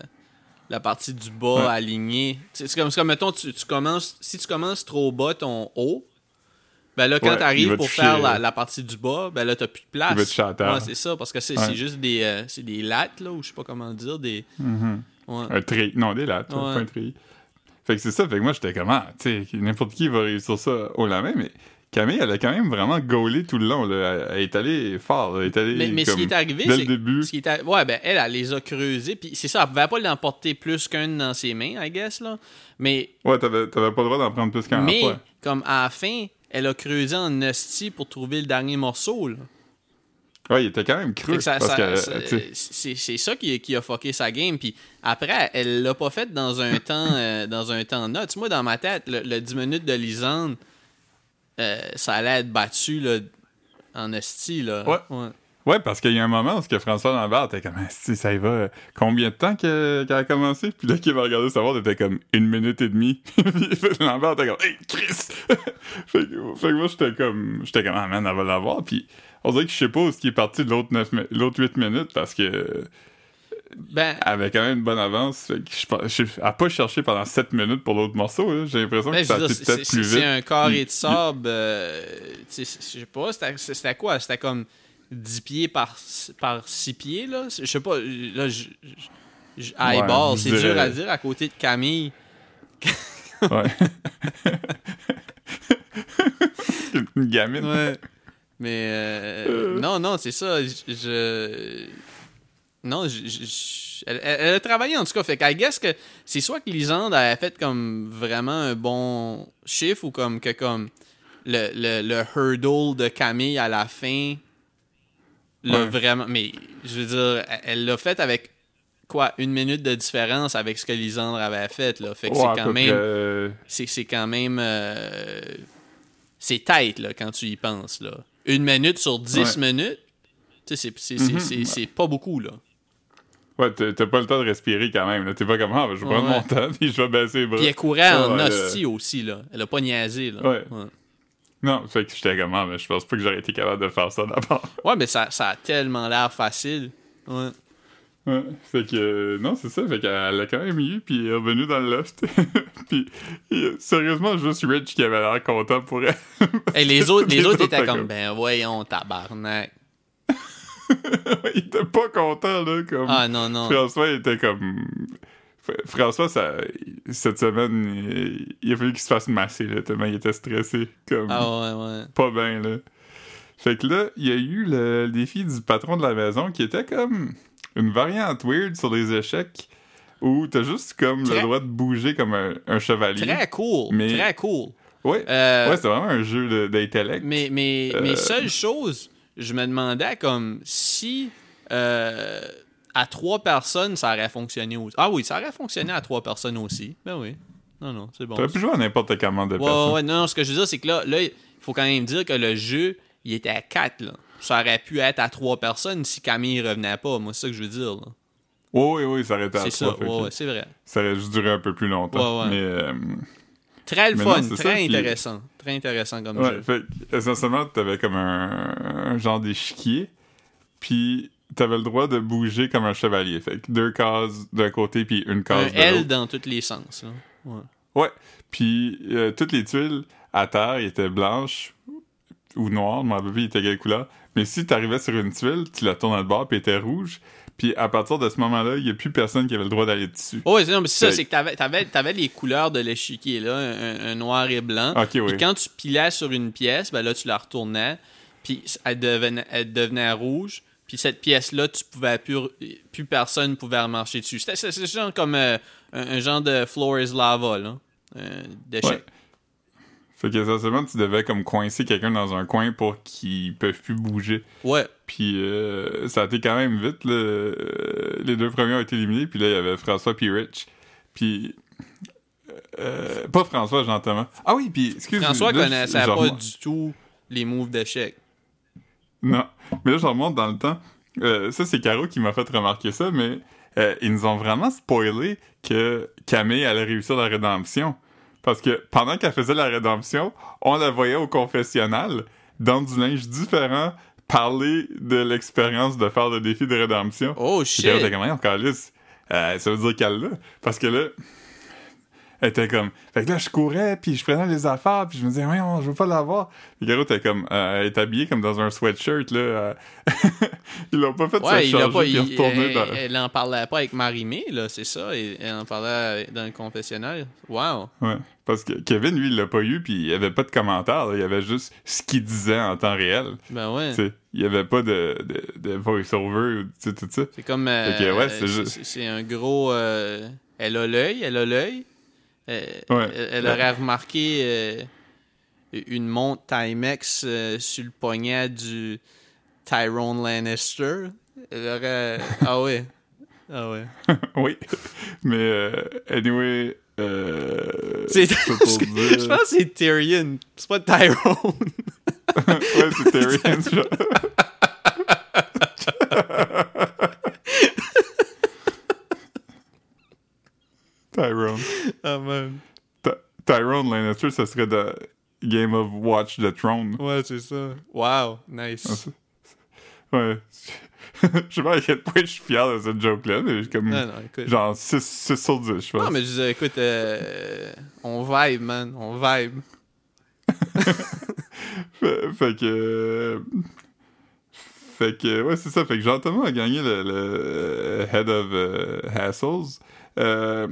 la partie du bas Ouais. alignée. C'est comme, comme mettons, tu, tu commences, si tu commences trop bas ton haut, ben là, quand Ouais, t'arrives pour faire la, la partie du bas, ben là, t'as plus de place. Ouais, c'est ça, parce que c'est Ouais. juste des, euh, c'est des lattes, là, ou je sais pas comment dire, des... Mhm. Ouais. Un tri. Non, des lattes, pas un tri. Fait que c'est ça, fait que moi j'étais comme, ah, tu sais, n'importe qui va réussir ça au la main, mais Camille, elle a quand même vraiment gaulé tout le long. Là. Elle, est allée fort. Elle est allée Mais, mais ce qui est arrivé, dès c'est le début. ce qui est arri- Ouais, ben elle, elle les a creusés. Puis c'est ça, elle pouvait pas l'emporter plus qu'une dans ses mains, I guess, là. Mais, Ouais, t'avais, t'avais pas le droit d'en prendre plus qu'un mais fois. comme à la fin, elle a creusé en hostie pour trouver le dernier morceau, là. Ouais, il était quand même creux. Ça- parce ça- que, c'est c'est ça qui, qui a fucké sa game. Puis après, elle l'a pas fait dans un temps euh, dans un temps note. Moi, dans ma tête, le, le 10 minutes de Lisande, euh, ça allait être battu là, en esti. Là. Ouais. Ouais, parce qu'il y a un moment où que François Lambert était comme, si ça y va, euh, combien de temps que- qu'elle a commencé? Puis là, qu'il va regarder sa montre, était comme une minute et demie. (laughs) Lambert était comme, hey, Chris! (laughs) fait, que, fait que moi, j'étais comme, j'étais comme, ah man, elle va l'avoir. Puis on dirait que je sais pas où ce qui est parti de l'autre neuf mi- l'autre 8 minutes parce que Ben, avait quand même une bonne avance. Fait que je, je, pas cherché pendant 7 minutes pour l'autre morceau. J'ai l'impression ben, que ça a peut-être c'est- plus vite. c'est un carré Il- de sable. euh, je sais pas, c'était quoi? C'était comme 10 pieds par, par 6 pieds, là? Je sais pas, là, je... eyeball, je c'est dur à dire à côté de Camille. (laughs) Ouais. (laughs) une gamine. Ouais. Mais euh, Euh. non, non, c'est ça. Je, je- non, je, elle, a travaillé en tout cas. Fait qu'elle guess que c'est soit que Lisande avait fait comme vraiment un bon chiffre ou comme que comme le, le, le hurdle de Camille à la fin l'a Ouais. vraiment. Mais je veux dire, elle- l'a fait avec quoi une minute de différence avec ce que Lisandre avait fait là. Fait que Ouais, c'est quand même euh, c'est quand même. euh, c'est tête, là, quand tu y penses, là. Une minute sur dix Ouais. minutes, c'est- Mhm. c'est- c'est pas beaucoup, là. Ouais, t'as pas le temps de respirer quand même. là. T'es pas comme, ah, ben, je vais prendre Ouais. mon temps, (laughs) puis je vais baisser les bras. Puis elle courait en Ouais, hostie aussi, là. Elle a pas niaisé, là. Ouais. Non, fait que j'étais comme, ah, mais je pense pas que j'aurais été capable de faire ça d'abord. (laughs) Ouais, mais ça, ça a tellement l'air facile. Ouais. Ouais, fait que, euh, non, c'est ça, fait qu'elle l'a quand même eu, puis elle est revenue dans le loft. (laughs) puis, euh, sérieusement, juste Rich qui avait l'air content pour elle. Et les autres, les Les autres autres, étaient comme- ben voyons, tabarnak. (laughs) il était pas content, là, comme... Ah non, non. François il était comme. Fr- François, ça, cette semaine, il, il a fallu qu'il se fasse masser, là, tellement il était stressé. Comme, Ah ouais, ouais. pas bien, là. Fait que là, il y a eu le défi du patron de la maison qui était comme une variante weird sur les échecs où t'as juste comme Très- le droit de bouger comme un, un chevalier. Très cool. Mais- Très cool. Ouais, Euh, ouais c'est vraiment un jeu d'intellect. Mais, mais, Euh. mais seule chose, je me demandais comme si euh, à trois personnes, ça aurait fonctionné aussi. Ah oui, ça aurait fonctionné à trois personnes aussi. Ben oui. Non, non, c'est bon. T'aurais pu jouer à n'importe comment de Ouais, personnes. ouais, ouais, non, non, ce que je veux dire, c'est que là, là, il faut quand même dire que le jeu, il était à quatre, là. Ça aurait pu être à trois personnes si Camille revenait pas. Moi, c'est ça que je veux dire, là. Oui, oui, oui, ça aurait été à C'est ça, trois, ouais, que ouais, c'est vrai. Ça aurait juste duré un peu plus longtemps. Ouais, ouais. Mais, euh, Très le Mais fun, non, très ça, puis- intéressant. Très intéressant comme Ouais, jeu. fait essentiellement, t'avais comme un, un genre d'échiquier, puis t'avais le droit de bouger comme un chevalier. Fait que deux cases d'un côté, puis une Un case de L dans tous les sens, là. Ouais. Ouais, puis euh, toutes les tuiles à terre étaient blanches ou noires, je m'en rappelle plus, ils étaient quelle couleur. Mais si t'arrivais sur une tuile, tu la tournais de bord, puis elle était rouge. Puis à partir de ce moment-là, il y a plus personne qui avait le droit d'aller dessus. Oh, non, mais c'est ça, c'est que t'avais, t'avais, t'avais les couleurs de l'échiquier, là, un, un noir et blanc. Ok, oui. Puis quand tu pilais sur une pièce, ben là, tu la retournais, puis elle devenait, elle devenait rouge. Puis cette pièce-là, tu pouvais plus, plus personne pouvait remarcher dessus. C'était, c'est, c'est genre comme euh, un, un genre de floor is lava, là. Euh, d'échec. Ouais. Fait qu'essentiellement, tu devais comme coincer quelqu'un dans un coin pour qu'il peut plus bouger. Ouais. Puis euh, ça a été quand même vite. là. Euh, les deux premiers ont été éliminés. Puis là, il y avait François puis Rich. Puis... euh, pas François, Jean-Thomas. Ah oui, puis excuse-moi. François là, connaissait pas remonte- du tout les moves d'échec. Non. Mais là, je remonte dans le temps. Euh, ça, c'est Caro qui m'a fait remarquer ça, mais euh, ils nous ont vraiment spoilé que Camille allait réussir la rédemption. Parce que pendant qu'elle faisait la rédemption, on la voyait au confessionnal, dans du linge différent, parler de l'expérience de faire le défi de rédemption. Oh Puis shit! était comme, Voyons, Calice, euh, ça veut dire qu'elle l'a. Parce que là, était comme. Fait que là, je courais, puis je prenais les affaires, puis je me disais, ouais, je veux pas l'avoir. Puis Caro était comme. euh, elle est habillée comme dans un sweatshirt, là. euh. (laughs) Ils l'ont pas fait Ouais, se il a changer, pas. puis il- retourner elle, dans. elle en parlait pas avec Marie-Mé, là, c'est ça. Elle en parlait dans le confessionnal. Wow. Ouais. Parce que Kevin, lui, il l'a pas eu, puis il y avait pas de commentaires, là. Il y avait juste ce qu'il disait en temps réel. Ben ouais. Il y avait pas de, de, de voice-over, tout ça. C'est comme. euh, ouais, c'est c'est- juste- un gros. euh, elle a l'œil, elle a l'œil. Euh, Ouais. Elle, aurait remarqué euh, une montre Timex euh, sur le poignet du Tyrone Lannister. Elle aurait. (laughs) Ah ouais. Ah ouais. (laughs) oui. Mais, euh, anyway. Euh, C'est- Je (laughs) pense que c'est Tyrion. C'est pas Tyrone. ouais, c'est Tyrion. genre. Tyrone. (laughs) Ah man. Ty- Tyrone Lannister, ça serait de Game of Watch the Throne. Ouais, c'est ça. Wow. Nice. Ouais. (laughs) je sais pas à quel point je suis fier de cette joke-là, mais comme. Non, non, écoute. Genre 6, sur 10, je pense. Non, mais je disais, écoute, euh, on vibe, man. On vibe. (laughs) Fait, fait que. euh, Fait que, ouais, c'est ça. Fait que Jean-Thomas a gagné le, le Head of euh, Hassles. Euh,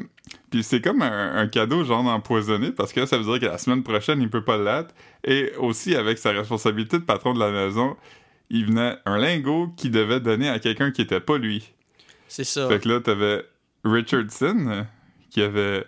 Puis c'est comme un, un cadeau, genre empoisonné, parce que ça veut dire que la semaine prochaine, il peut pas l'être. Et aussi, avec sa responsabilité de patron de la maison, il venait un lingot qu'il devait donner à quelqu'un qui était pas lui. C'est ça. Fait que là, t'avais Richardson, qui avait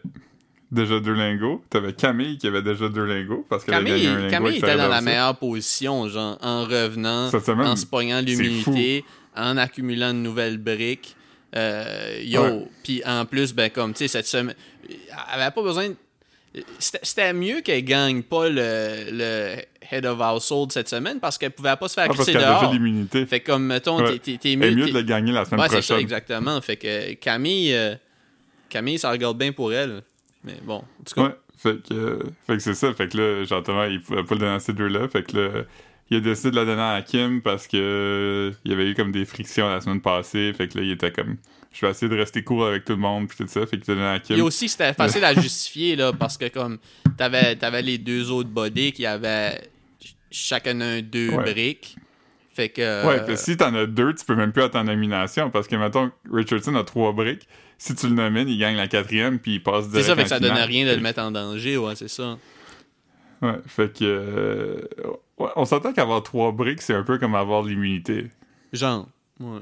déjà deux lingots. T'avais Camille, qui avait déjà deux lingots, parce a Camille, un était dans la meilleure position, genre, en revenant, semaine, en se pognant l'humilité, en accumulant de nouvelles briques. Euh, yo, Ouais. puis en plus, ben, comme, tu sais, cette semaine, elle avait pas besoin de... C'était mieux qu'elle gagne pas le, le Head of Household cette semaine parce qu'elle pouvait pas se faire Ah, parce crisser déjà dehors. l'immunité. Fait comme, mettons, Ouais. t'es- mieux... mieux de le gagner la semaine Ouais, c'est ça, prochaine. exactement. Fait que Camille, euh, Camille, ça regarde bien pour elle. Mais bon, en tout cas, Ouais, fait que, euh, fait que c'est ça. Fait que là, Jean-Thomas, il pouvait pas le donner à ces deux-là. Fait que là, il a décidé de la donner à Kim parce que euh, il y avait eu comme des frictions la semaine passée. Fait que là, il était comme, je vais essayer de rester cool avec tout le monde, puis tout ça. Fait donné à Kim. Et aussi, c'était facile à (laughs) justifier, là, parce que comme t'avais avais les deux autres bodies qui avaient ch- chacun un deux Ouais. briques. Fait que. Ouais, puis si t'en as deux, tu peux même plus être en nomination parce que, mettons, Richardson a trois briques. Si tu le nomines, il gagne la quatrième, puis il passe c'est direct ça, fait que ça finale. donnait rien de le que- mettre en danger, ouais, c'est ça. Ouais, fait que. euh, ouais, on s'entend qu'avoir trois briques, c'est un peu comme avoir l'immunité. Genre. Ouais.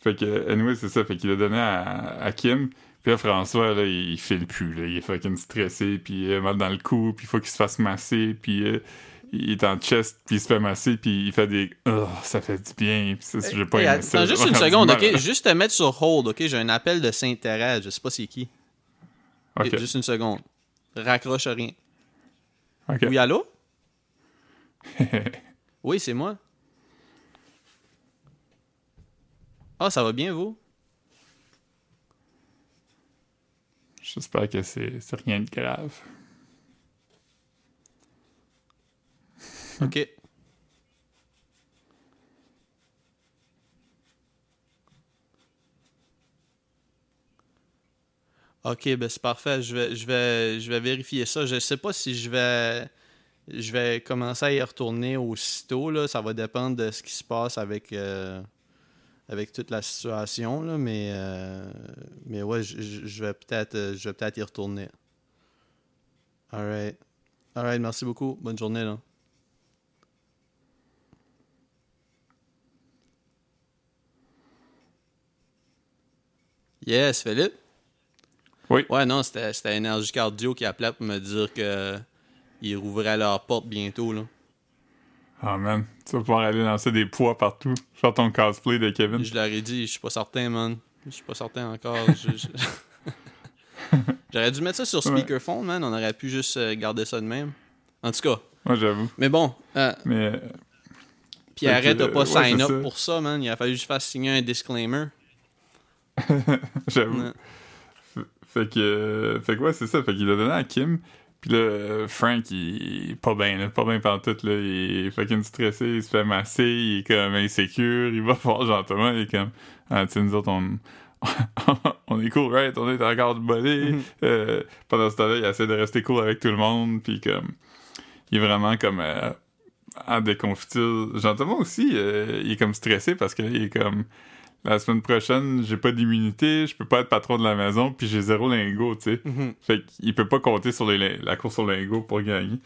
Fait que, anyway, c'est ça. Fait qu'il a donné à, à Kim. Puis là, François, là, il file plus. Là. Il est fucking stressé, puis il a mal dans le cou, puis il faut qu'il se fasse masser, puis euh, il est en chest, puis il se fait masser, puis il fait des « Oh, ça fait du bien ». Puis ça, j'ai pas Hey, aimé ça. juste (laughs) une seconde, ok? Juste te mettre sur hold, ok? J'ai un appel de Saint-Thérèse, je sais pas c'est qui. Ok, Juste une seconde. Raccroche rien. Oui, allô? (laughs) Oui, c'est moi. Ah, ça va bien, vous? J'espère que c'est c'est rien de grave. OK. OK, ben c'est parfait. Je vais, je, vais, je vais vérifier ça. Je sais pas si je vais je vais commencer à y retourner aussitôt. Là. Ça va dépendre de ce qui se passe avec, euh, avec toute la situation. Là. Mais, euh, mais ouais, je, vais peut-être euh, je vais peut-être y retourner. Alright. Alright, merci beaucoup. Bonne journée là. Yes, Philippe? Oui. Ouais, non, c'était Énergie Cardio qui appelait pour me dire que ils rouvraient leur porte bientôt, là. Oh man, tu vas pouvoir aller lancer des poids partout. Faire ton cosplay de Kevin. Je leur ai dit, je suis pas certain, man. Je suis pas certain encore. (laughs) J'aurais dû mettre ça sur Ouais. speakerphone, man. On aurait pu juste euh, garder ça de même. En tout cas. Moi, j'avoue. Mais bon, euh, Mais Pierre Fait que, t'as pas ouais, sign up ça. pour ça, man. Il a fallu que je fasse signer un disclaimer. (laughs) j'avoue. Fait que, euh, fait que ouais, c'est ça. Fait qu'il a donné à Kim. Puis là, Frank, il est pas bien, pas bien pantoute, là. Il est fucking stressé, il se fait masser, il est comme insécure, il va (laughs) voir Jean-Thomas, il est comme, ah, tu sais, nous autres, on, (laughs) on est cool, right? On est encore du body. Mhm. Euh, pendant ce temps-là, il essaie de rester cool avec tout le monde, puis comme, il est vraiment comme euh, en déconfiture. Jean-Thomas aussi, euh, il est comme stressé parce que il est comme, la semaine prochaine, j'ai pas d'immunité, je peux pas être patron de la maison, puis j'ai zéro lingot, tu sais. Mhm. Fait qu'il peut pas compter sur les, la course au lingot pour gagner.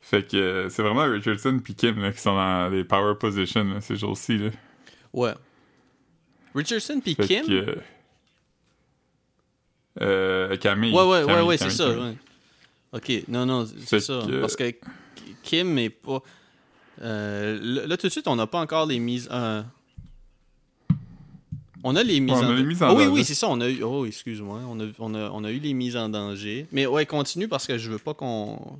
Fait que euh, c'est vraiment Richardson puis Kim là, qui sont dans les power positions là, ces jours-ci. Là. Ouais. Richardson puis Kim? que, euh, euh, Camille. Ouais, ouais, ouais, Camille, ouais, c'est Camille, ça. Ouais. Ok, non, non, c'est ça. que- Parce que Kim est pas. Euh, là, là, tout de suite, on n'a pas encore les mises. Euh, On a les mises Ouais, en a les mises en Oh, oui, danger. oui, c'est ça. On a eu. Oh, excuse-moi. On a, on, a, on a eu les mises en danger. Mais ouais, continue parce que je veux pas qu'on.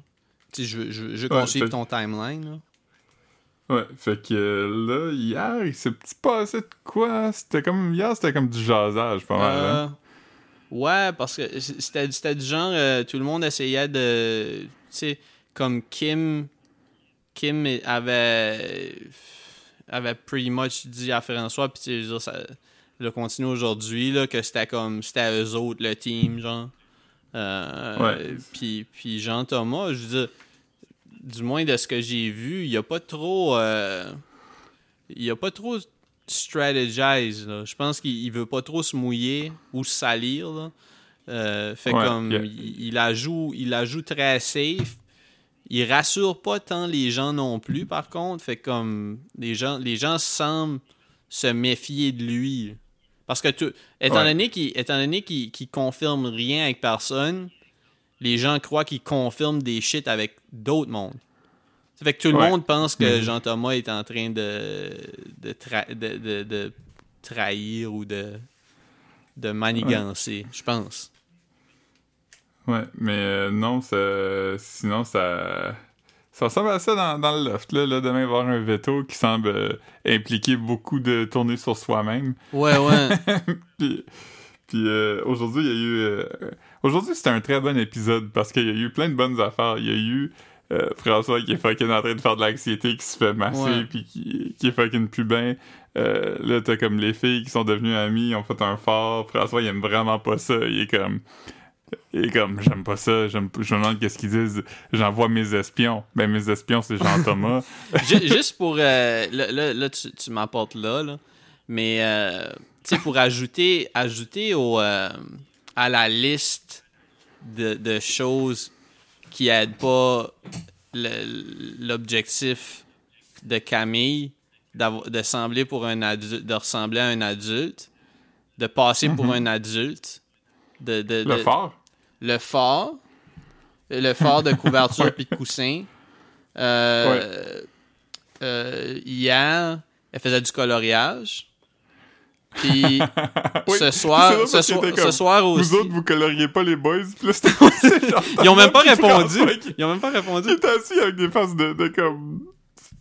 Tu sais, je veux, je veux, je veux qu'on Ouais, suive fait- ton timeline. Là. Ouais, fait que euh, là, hier, il s'est petit passé de quoi? C'était comme, hier, c'était comme du jasage, pas mal. Euh, hein? ouais, parce que c'était du genre, euh, tout le monde essayait de. Tu sais, comme Kim. Kim avait. avait pretty much dit à François, puis ça. Le continue aujourd'hui, là, que c'était comme. C'était eux autres, le team, genre. Euh. Puis, puis Jean-Thomas, je veux dire, du moins de ce que j'ai vu, il n'y a pas trop. euh, il a pas trop strategize. Là. Je pense qu'il il veut pas trop se mouiller ou se salir. Là. Euh, fait Ouais, comme yeah. il, il la joue, il la joue très safe. Il rassure pas tant les gens non plus, par contre. Fait comme les gens, les gens semblent se méfier de lui. Parce que étant Ouais. donné qu'il étant donné rien avec personne, les gens croient qu'il confirme des shit avec d'autres mondes. Ça fait que tout le Ouais. monde pense que Mhm. Jean-Thomas est en train de, de, tra- de, de- de trahir ou de, de manigancer, je pense. Ouais, mais euh, non, ça, sinon, ça, ça ressemble à ça dans, dans le loft. Là, là, demain, il va y avoir un veto qui semble euh, impliquer beaucoup de tourner sur soi-même. Ouais, ouais. (laughs) puis puis, euh, aujourd'hui, il y a eu. euh, aujourd'hui, c'était un très bon épisode parce qu'il y a eu plein de bonnes affaires. Il y a eu François qui est fucking en train de faire de l'anxiété, qui se fait masser, Ouais. puis qui, qui est fucking plus bien. Là, t'as comme les filles qui sont devenues amies, ont fait un fort. François, il aime vraiment pas ça. Il est comme. Est comme, j'aime pas ça, je me demande qu'est-ce qu'ils disent. J'envoie mes espions. Ben, mes espions, c'est Jean-Thomas. (laughs) Ju- Juste pour. euh, là, tu, tu m'apportes là, là. Mais, euh, tu sais, pour ajouter, ajouter au, euh, à la liste de, de choses qui aident pas l'objectif de Camille de sembler pour un adulte, de ressembler à un adulte, de passer pour un adulte, de, de, le fort. Le fort, le fort de couverture puis de coussin. Euh, euh, hier, elle faisait du coloriage. Puis (laughs) Oui, ce soir, ce, soir, ce aussi. Vous autres, vous coloriez pas les boys. Puis là, (laughs) Ils ont même pas répondu. Ils ont même pas répondu. qui était assis avec des faces de, de comme.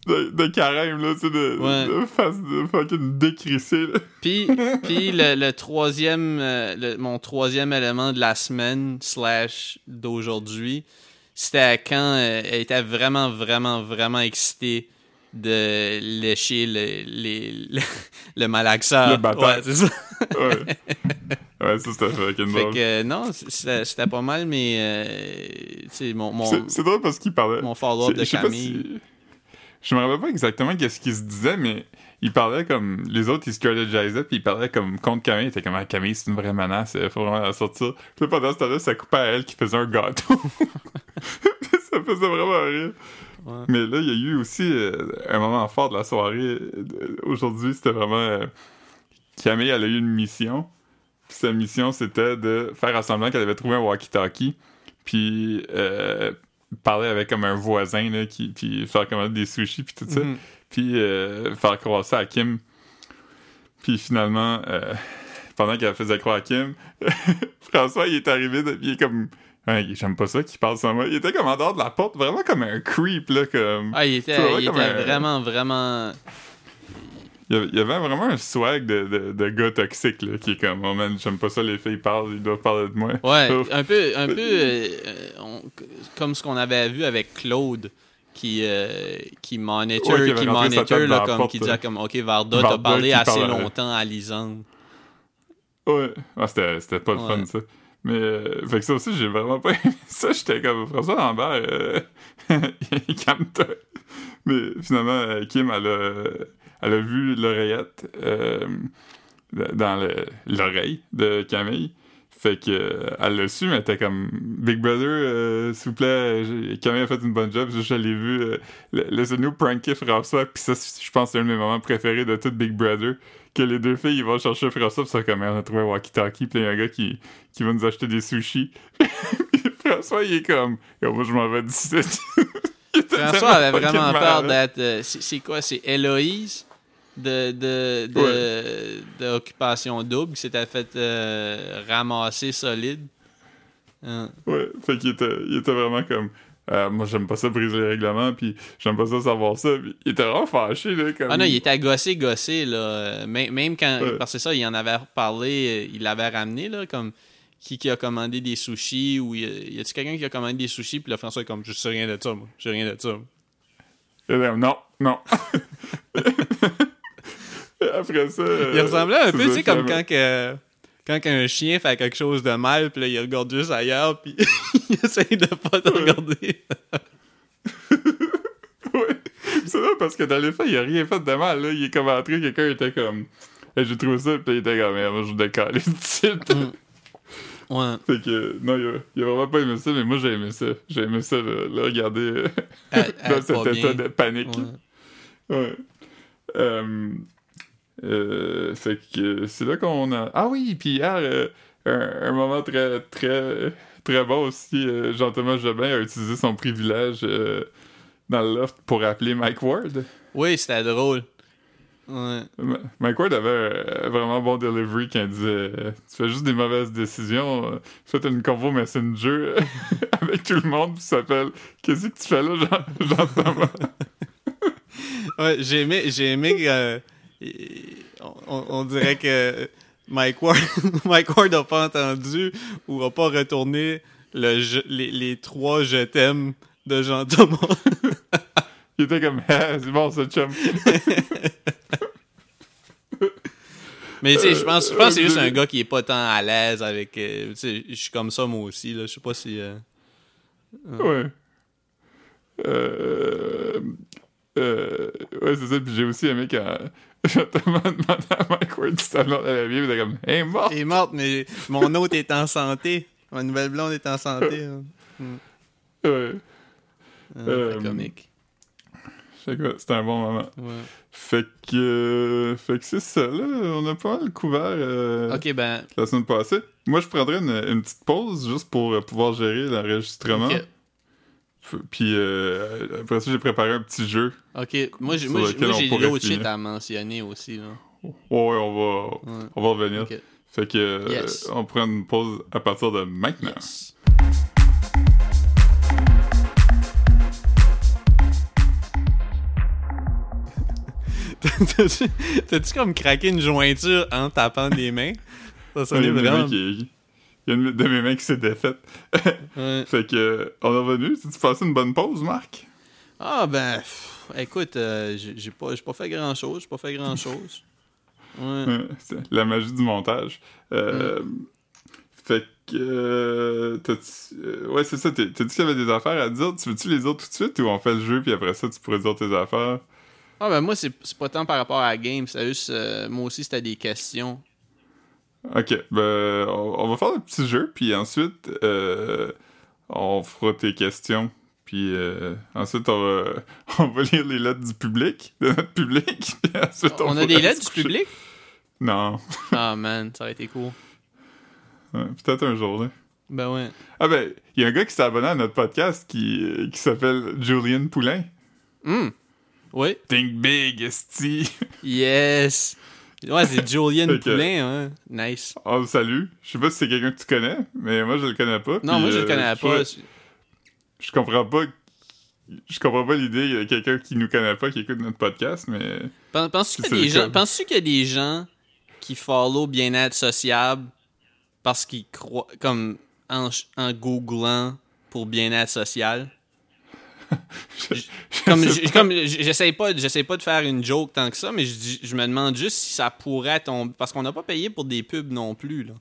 De, de carême, là, tu sais, de, Ouais. de faces de fucking décrissées, là. Puis, (laughs) puis le, le troisième, euh, le- mon troisième élément de la semaine slash d'aujourd'hui, c'était quand euh, elle était vraiment, vraiment, vraiment excitée de lécher le, les, le, (laughs) le malaxeur. Le bâtard. Ouais, c'est ça. Ouais. (laughs) ouais, ça, c'était fucking Fait drôle. que euh, non, c'était pas mal, mais euh, tu sais, mon, mon, C'est- drôle parce qu'il parlait. mon follow-up de Camille. Je me rappelle pas exactement qu'est-ce qu'il se disait, mais il parlait comme. Les autres, ils strategisaient, puis il parlait comme contre Camille. Il était comme ah, Camille, c'est une vraie menace, il faut vraiment la sortir. Puis là, pendant ce temps-là, ça coupait à elle qui faisait un gâteau. (laughs) ça faisait vraiment rire. Ouais. Mais là, il y a eu aussi euh, un moment fort de la soirée. euh, Aujourd'hui, c'était vraiment. euh, Camille, elle a eu une mission. Puis sa mission, c'était de faire semblant qu'elle avait trouvé un walkie-talkie. Puis euh, parler avec comme un voisin, là, qui, puis faire commander des sushis, puis tout ça. Mhm. Puis euh, faire croire ça à Kim. Puis finalement, euh, pendant qu'elle faisait croire à Kim, (laughs) François, il est arrivé, de- il est comme. Ouais, J'aime pas ça qu'il parle sans moi. Il était comme en dehors de la porte, vraiment comme un creep, là, comme. Ah, il était, il un- vraiment, vraiment. Il y avait, vraiment un swag de, de, de gars toxique, là, qui est comme, oh man, j'aime pas ça, les filles parlent, ils doivent parler de moi. Ouais, (laughs) un peu, un peu euh, on- comme ce qu'on avait vu avec Claude qui euh, qui monitor, Ouais, qui monitor là, comme porte, qui disait comme OK Varda, t'as parlé assez parle, longtemps à Lisande. Ouais. Ah, c'était, c'était pas le fun, ça. Mais, euh, fait que ça aussi, j'ai vraiment pas (laughs) aimé ça. J'étais comme, François Lambert, euh, (laughs) calme-toi. Mais finalement, euh, Kim, elle a, elle a vu l'oreillette euh, dans le- l'oreille de Camille. Fait que euh, elle l'a su, mais elle était comme Big Brother, euh, s'il vous plaît, Camille a fait une bonne job. Je l'ai vu. Euh, la- Laissez-nous pranker François. Puis ça, je pense que c'est un de mes moments préférés de tout Big Brother. Que les deux filles, ils vont chercher François, puis ça, comme on a trouvé un walkie-talkie, puis il y a un gars qui, qui va nous acheter des sushis. (laughs) François, il est comme, Yo, moi, je m'en vais d'ici. (laughs) François avait vraiment peur d'être. euh, c'est c'est quoi C'est Héloïse? De, de, de, de Occupation Double qui s'était fait euh, ramasser solide. Hein. Ouais, fait qu'il était, il était vraiment comme. euh, moi, j'aime pas ça briser les règlements, puis j'aime pas ça savoir ça. Puis il était vraiment fâché, là. Comme... Ah non, il était gossé, gossé, là. Euh, Même, quand. Ouais. Parce que ça, il en avait parlé, euh, il l'avait ramené, là, comme. Qui, qui a commandé des sushis ou y a- y a-tu quelqu'un qui a commandé des sushis puis là François est comme je sais rien de ça moi je sais rien de ça Il comme, non, non. (laughs) Après ça. il ressemblait un peu tu sais comme quand que quand qu'un chien fait quelque chose de mal puis là il regarde juste ailleurs puis (laughs) il essaye de pas te regarder (laughs) Ouais. C'est là parce que dans les faits, il a rien fait de mal. Là. Il est comme entré, quelqu'un était comme. Hey, J'ai trouvé ça, puis il était comme, Eh, moi je décale (laughs) ici. ouais Fait que, non, il a, il a vraiment pas aimé ça, mais moi j'ai aimé ça. J'ai aimé ça, le, le regarder euh, dans cet état bien. de panique. Ouais. Ouais. Euh, euh, fait que c'est là qu'on a. Ah oui, puis hier, euh, un, un moment très, très, très bon aussi, euh, Jean-Thomas Jobin a utilisé son privilège euh, dans le loft pour appeler Mike Ward. oui c'était drôle ouais Mike Ward avait un vraiment bon delivery quand il disait euh, Tu fais juste des mauvaises décisions, euh, faites une convo Messenger euh, (laughs) avec tout le monde, puis s'appelle Qu'est-ce que tu fais là, Jean- Jean-Thomas? (laughs) Ouais, j'ai aimé, j'ai aimé euh, on, dirait que Mike Ward, (laughs) Mike Ward a pas entendu ou a pas retourné le je- les, les trois je t'aime de Jean Thomas. (laughs) Il était comme Ah, C'est bon, ça, chum. (laughs) Mais tu sais, je pense, je pense que c'est juste Euh, un gars qui est pas tant à l'aise avec. euh, tu sais, je suis comme ça moi aussi là. Je sais pas si. euh, Ouais. Euh, euh, ouais, c'est ça. Puis j'ai aussi aimé quand Jean-Thomas demandé (laughs) à Mike Ward si sa blonde allait bien, il était comme Hey, est morte. Elle est morte, mais mon hôte est en santé. Ma nouvelle blonde est en santé. (laughs) hein. Ouais. Ah, Euh, c'est comique. Ouais, C'était un bon moment. Ouais. Fait que, euh, fait que c'est ça, là. On a pas mal couvert euh, ben. la semaine passée. Moi, je prendrais une, une petite pause juste pour euh, pouvoir gérer l'enregistrement. Puis euh, après ça, j'ai préparé un petit jeu. Ok, moi j'ai d'autres shit à mentionner aussi. Là. Ouais, ouais, on va, Ouais. on va revenir. Ok. Fait que, euh, Yes. on prend une pause à partir de maintenant. Yes. (laughs) T'as-tu comme craqué une jointure en tapant des mains? Ça Il y sonnait a une de mes mains vraiment. qui- il y a une de mes mains qui s'est défaite. (laughs) Ouais. Fait que, on est revenu. Tu passé une bonne pause, Marc? Ah ben, pff, écoute, euh, j'ai pas, pas fait grand-chose, j'ai pas fait grand-chose. (laughs) Ouais. La magie du montage. Euh, Fait que. euh, euh, ouais, c'est ça. T'as dit qu'il y avait des affaires à dire. Tu veux-tu les autres tout de suite ou on fait le jeu puis après ça, tu pourrais dire tes affaires? Ah ben moi, c'est pas tant par rapport à la game, c'est juste, moi aussi, c'était des questions. Ok, ben, on, va faire le petit jeu puis ensuite, euh, on fera tes questions. Puis euh, ensuite, on va, (laughs) on va lire les lettres du public, de notre public. (laughs) ensuite, On, a des lettres du public? Non. Ah man, ça aurait été cool. (laughs) Ouais, Peut-être un jour, là. Ben ouais. Ah ben, il y a un gars qui s'est abonné à notre podcast qui, euh, qui s'appelle Julian Poulain. Hum. Oui. Think big, esti. Yes. Ouais, c'est que- (laughs) Poulain, hein. Nice. On le salue. Je sais pas si c'est quelqu'un que tu connais, mais moi je le connais pas. Non, moi, je le euh, connais pas. Je comprends pas. Je comprends pas l'idée qu'il y a quelqu'un qui nous connaît pas qui écoute notre podcast, mais. Pen- Penses-tu qu'il y gens, y a des gens qui follow bien-être sociable parce qu'ils croient, comme en, en googlant pour bien-être social? (laughs) Je- Comme, j'essaie pas, j'essaie pas de faire une joke tant que ça, mais je, me demande juste si ça pourrait tomber. Parce qu'on n'a pas payé pour des pubs non plus, là.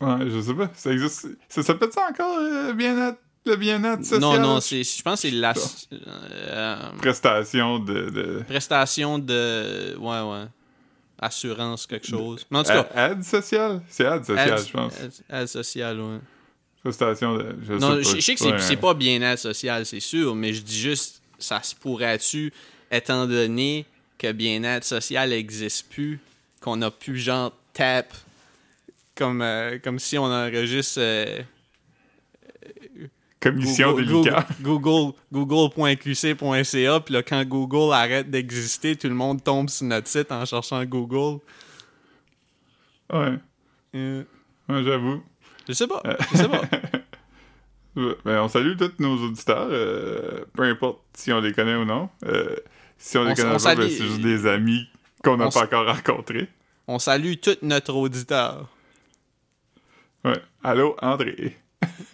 Ouais, je sais pas. Ça existe. Ça s'appelle ça encore euh, bien-être, le bien-être social? Non, non, c'est, je pense que c'est la euh, Prestation de. de... prestation de. Ouais, ouais. Assurance, quelque chose. Mais en tout cas, A- Aide sociale? C'est aide sociale, aide, je pense. aide- aide sociale, ouais. De. Je Non, sais je pas. je sais que c'est, Ouais. pas bien-être social, c'est sûr, mais je dis juste, ça se pourrait-tu, étant donné que bien-être social n'existe plus, qu'on a plus genre tap, comme, euh, comme si on enregistre euh, Commission Google. Google, Google- Google.qc.ca, puis là, quand Google arrête d'exister, tout le monde tombe sur notre site en cherchant Google. Ouais. Euh, Ouais, j'avoue. Je sais pas, je sais pas. (laughs) Ben, on salue tous nos auditeurs, euh, peu importe si on les connaît ou non. Euh, si on les On connaît on pas, ben, c'est juste des amis qu'on n'a pas encore rencontrés. On salue tout notre auditeur. Ouais. Allô, André. (laughs)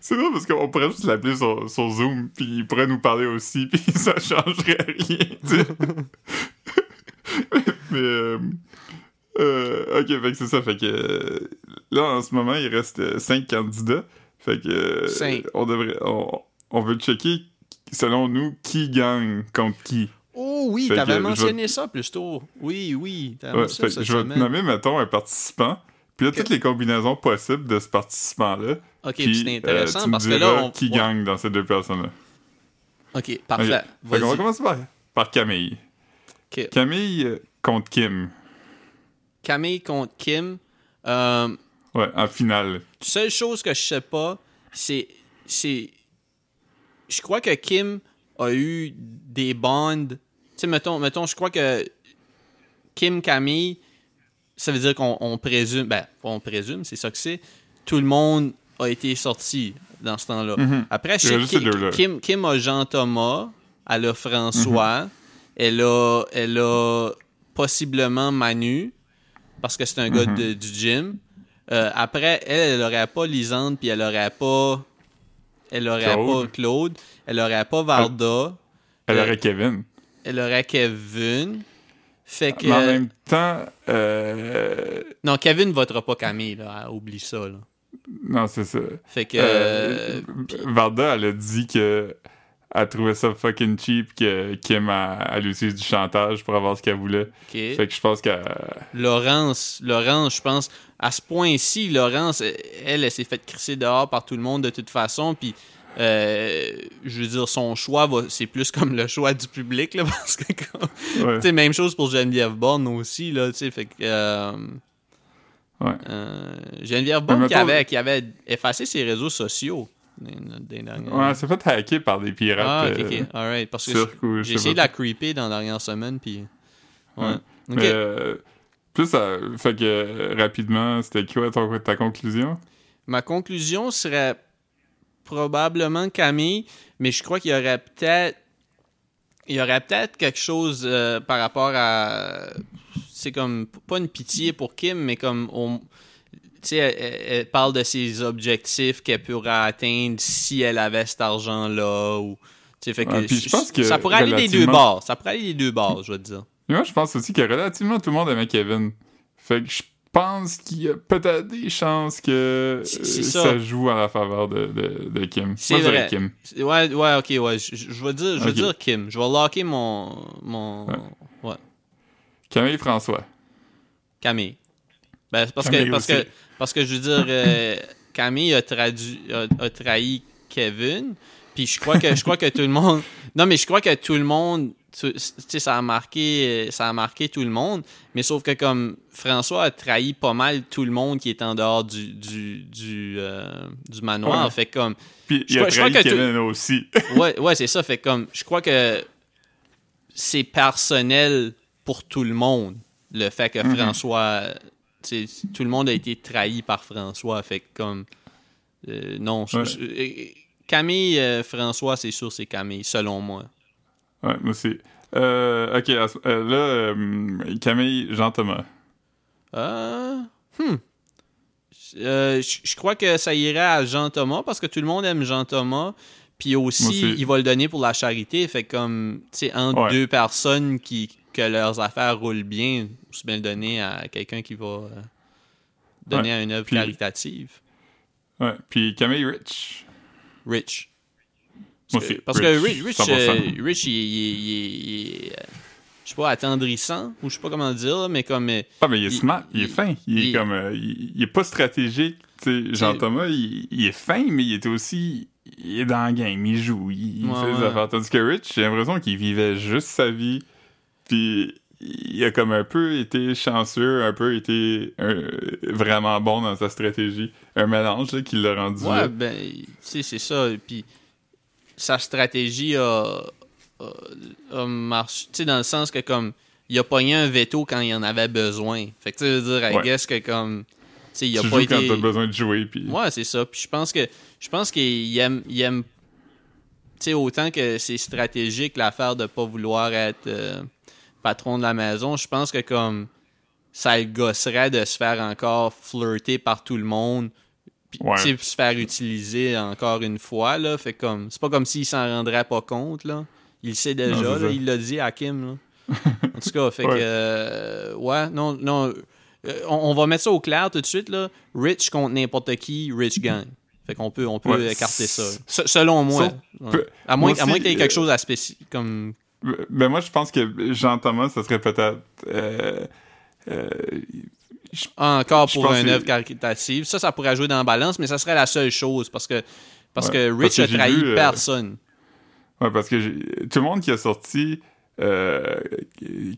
c'est drôle parce qu'on pourrait juste l'appeler sur, sur Zoom, puis il pourrait nous parler aussi, (laughs) puis ça changerait rien. Mais, euh, euh, ok, fait que c'est ça. Fait que euh, là, en ce moment, il reste 5 candidats. Fait que euh, Cinq. on devrait. On, on veut checker, selon nous, qui gagne contre qui. Oh oui, t'avais mentionné ça plus tôt. Oui, oui, Ouais, fait ça je vais te nommer, mettons, un participant. Puis là, toutes les combinaisons possibles de ce participant-là. Ok, c'est intéressant euh, tu me parce que là, on... qui ouais. gagne dans ces deux personnes-là. Ok, parfait. Fait qu'on va commencer par, par Camille. Camille euh, contre Kim. Camille contre Kim. Euh, Ouais, en finale. seule chose que je sais pas, c'est. c'est je crois que Kim a eu des bonds. Tu sais, mettons, mettons, je crois que Kim Camille, ça veut dire qu'on on présume. Ben, on présume, c'est ça que c'est. Tout le monde a été sorti dans ce temps-là. Mhm. Après, je sais. Kim, Kim a Jean-Thomas, elle a François, elle, a, elle a possiblement Manu, parce que c'est un gars Mhm. de- du gym. Euh, après, elle, elle aurait pas Lisande, puis elle aurait pas. Elle aurait Claude. pas Claude, elle aurait pas Varda, Elle Euh, aurait Kevin. elle aurait Kevin. Fait que. Mais en même temps, euh, Non, Kevin votera pas Camille, là. Oublie ça, là. non, c'est ça. Fait que. Euh, Varda, elle a dit que elle trouvait ça fucking cheap que Kim a, elle du chantage pour avoir ce qu'elle voulait. Fait que je pense qu'elle. Laurence, Laurence, je pense, à ce point-ci, Laurence, elle, elle, elle s'est fait crisser dehors par tout le monde de toute façon, puis euh, je veux dire, son choix, c'est plus comme le choix du public, là, (laughs) parce que, comme- Ouais. même chose pour Geneviève Borne aussi, là, tu sais, fait que... euh, Ouais. euh, Geneviève Borne qui avait, qui avait effacé ses réseaux sociaux des, des dernières- Ouais, s'est fait hacker par des pirates. Ah, ok, euh, alright, parce que j'ai essayé de la creeper dans la dernière semaine, puis... Ouais. Ouais. Ok. Mais, euh, plus, ça- fait que euh, rapidement, c'était quoi ton- ta conclusion? Ma conclusion serait probablement Camille, mais je crois qu'il y aurait peut-être il y aurait peut-être quelque chose euh, par rapport à c'est comme pas une pitié pour Kim, mais comme on sais, elle, parle de ses objectifs qu'elle pourrait atteindre si elle avait cet argent-là ou fait que Ouais, puis je pense que ça pourrait aller des deux bords, ça pourrait aller des deux bords, je veux dire. Mais moi, je pense aussi que relativement tout le monde aimait Kevin. Fait que je pense qu'il y a peut-être des chances que euh, ça. ça. joue en la faveur de, de, de Kim. C'est vrai. Kim. Ouais, ouais, ok, ouais, je, vais dire, je vais Ok. dire Kim, je vais locker mon mon Ouais. ouais. Camille François. Camille. Ben, c'est parce Camille que parce aussi. que parce que je veux dire euh, Camille a, traduit, a, a trahi Kevin, puis je crois que je crois que tout le monde Non, mais je crois que tout le monde tu sais ça a marqué ça a marqué tout le monde, mais sauf que comme François a trahi pas mal tout le monde qui est en dehors du du du, euh, du manoir, Ouais. fait comme Puis Je il a crois- trahi que Kevin aussi. (laughs) ouais, ouais, c'est ça. Fait comme, je crois que c'est personnel pour tout le monde, le fait que Mhm. François, tout le monde a été trahi par François. Fait comme, euh, non, je- Ouais. je- euh, Camille, euh, François, c'est sûr, c'est Camille, selon moi. Ouais, moi aussi. Euh, ok, là, Camille Jean-Thomas. Euh, hmm. Je crois que ça irait à Jean Thomas parce que tout le monde aime Jean Thomas. Puis aussi, il va le donner pour la charité. Fait que comme, tu sais, entre Ouais. deux personnes qui que leurs affaires roulent bien, bien le donner à quelqu'un qui va euh, donner Ouais. à une œuvre Puis- caritative. Ouais. Puis Camille Rich. Rich. Moi Parce que, Rich, Rich, Rich, 100%. euh, Rich, il, il- il- il est, euh, je sais pas, attendrissant, ou je sais pas comment dire, mais comme... Ah, mais il est Il- smart, il, est fin. Il, est il- comme. euh, il, est pas stratégique. Tu sais, Jean-Thomas, il, il est fin, mais il est aussi. Il est dans le game, il joue, il, il Ouais, fait des ouais. affaires. Tandis que Rich, j'ai l'impression qu'il vivait juste sa vie. Puis il a comme un peu été chanceux, un peu été vraiment bon dans sa stratégie. Un mélange là, qui l'a rendu. Ouais, ben, tu sais, c'est ça. Puis sa stratégie a, a, a marché, tu sais, dans le sens que, comme, il a pogné un veto quand il en avait besoin. Fait que, tu veux dire, I Ouais. guess que, comme, il a tu pas joues été... quand t'as besoin de jouer. Puis... Ouais, c'est ça. Puis je pense que je pense qu'il aime, il aime tu sais, autant que c'est stratégique l'affaire de pas vouloir être euh, patron de la maison, je pense que comme ça le gosserait de se faire encore flirter par tout le monde. Puis, Ouais. se faire utiliser encore une fois, là. Fait comme, c'est pas comme s'il s'en rendrait pas compte, là. Il le sait déjà, Non, là, il l'a dit à Kim, là. (laughs) En tout cas, fait Ouais. que, euh, ouais, non, non, euh, on, on va mettre ça au clair tout de suite, là. Rich contre n'importe qui, Rich gang. Fait qu'on peut, on peut Ouais. écarter ça. Se- selon moi. Ouais. À moins, moi à moins aussi, qu'il y ait quelque euh, chose à spécifier, comme... Ben moi, je pense que Jean-Thomas, ça serait peut-être. euh, euh, encore Je pour une que- œuvre caritative. Ça, ça pourrait jouer dans la balance, mais ça serait la seule chose parce que, parce Ouais, que parce Rich que a trahi vu, euh, personne. Ouais, parce que tout le monde qui a sorti, euh,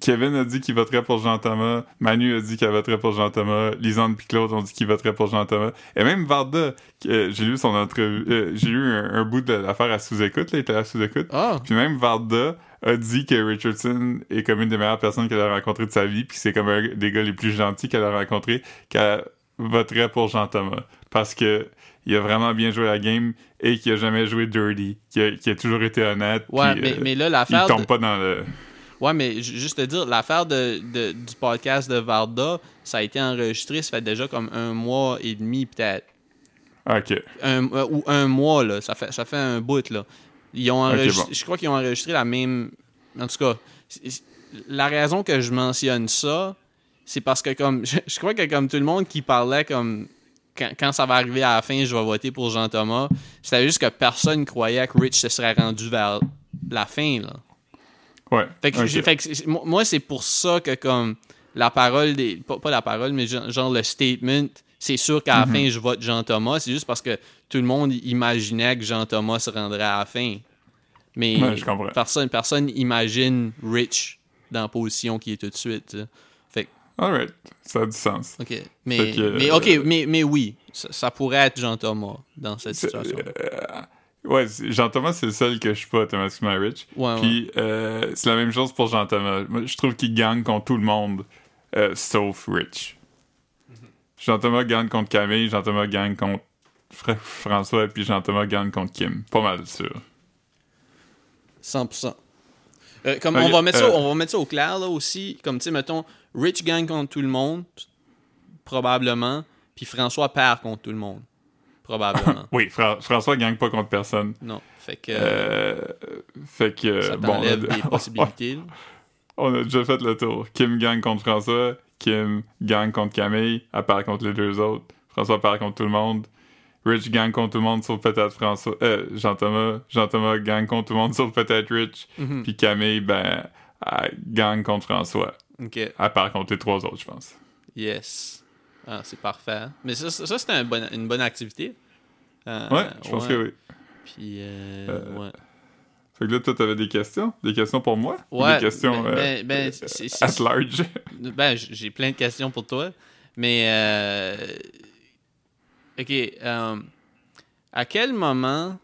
Kevin a dit qu'il voterait pour Jean-Thomas, Manu a dit qu'il voterait pour Jean-Thomas, Lisande puis Claude ont dit qu'ils voteraient pour Jean-Thomas, et même Varda, euh, j'ai lu son entrevue, euh, j'ai lu un, un bout de l'affaire à sous-écoute, là, il était à sous-écoute, Ah, puis même Varda a dit que Richardson est comme une des meilleures personnes qu'elle a rencontrées de sa vie, puis c'est comme un des gars les plus gentils qu'elle a rencontrés, qu'elle voterait pour Jean-Thomas, parce que il a vraiment bien joué la game et qu'il a jamais joué dirty, qu'il a, toujours été honnête. ouais, mais, euh, mais là, il l'affaire... tombe de- pas dans le. Ouais, mais ju- juste te dire, l'affaire de, de- du podcast de Varda, ça a été enregistré, ça fait déjà comme un mois et demi, peut-être. Ok. Un- euh, ou un mois, là. Ça fait, ça fait un bout, là. Ils ont bon. Je crois qu'ils ont enregistré la même. En tout cas, la raison que je mentionne ça, c'est parce que, comme. (laughs) Je, je crois que, comme tout le monde qui parlait, comme. Quand, quand ça va arriver à la fin, je vais voter pour Jean-Thomas. C'était juste que personne croyait que Rich se serait rendu vers la fin, là. Ouais. Fait que, fait que moi, moi, c'est pour ça que comme la parole des pas, pas la parole mais genre, genre le statement c'est sûr qu'à la Mhm. fin je vote Jean Thomas c'est juste parce que tout le monde imaginait que Jean Thomas se rendrait à la fin mais Ouais, je comprends. personne personne imagine Rich dans la position qui est tout de suite fait Alright. Ça a du sens. ok mais, que, mais euh, ok mais, mais oui ça, ça pourrait être Jean Thomas dans cette situation euh, ouais, Jean-Thomas, c'est le seul que je suis pas automatiquement rich. ouais, ouais. Puis euh, c'est la même chose pour Jean-Thomas. Je trouve qu'il gagne contre tout le monde, euh, sauf Rich. Jean-Thomas gagne contre Camille, Jean-Thomas gagne contre Fra- François, et puis Jean-Thomas gagne contre Kim. Pas mal sûr. 100%. Euh, comme Ok, on, va mettre ça, euh, on va mettre ça au clair là aussi. Comme tu sais, mettons, Rich gagne contre tout le monde, probablement. Puis François perd contre tout le monde, probablement. (laughs) Oui, Fra- François gagne pas contre personne. non. Fait que Euh, fait que ça bon, des (laughs) possibilités. On a déjà fait le tour. Kim gagne contre François, Kim gagne contre Camille, elle perd contre les deux autres. François perd contre tout le monde. Rich gagne contre tout le monde sauf peut-être François. Euh, Jean-Thomas. Jean-Thomas gagne contre tout le monde sauf peut-être Rich. Mhm. Puis Camille, ben, elle gagne contre François. Ok. Elle perd contre les trois autres, je pense. Yes. Ah, c'est parfait. Mais ça, ça, c'était un bon- une bonne activité. Euh, ouais, je pense ouais. que oui. Puis, euh, Euh, ouais. Fait que là, toi, t'avais des questions? Des questions pour moi? Ou Ouais, Des questions ben- euh, ben- ben, euh, at large? (laughs) Ben, j'ai plein de questions pour toi. Mais, euh, OK. euh, à quel moment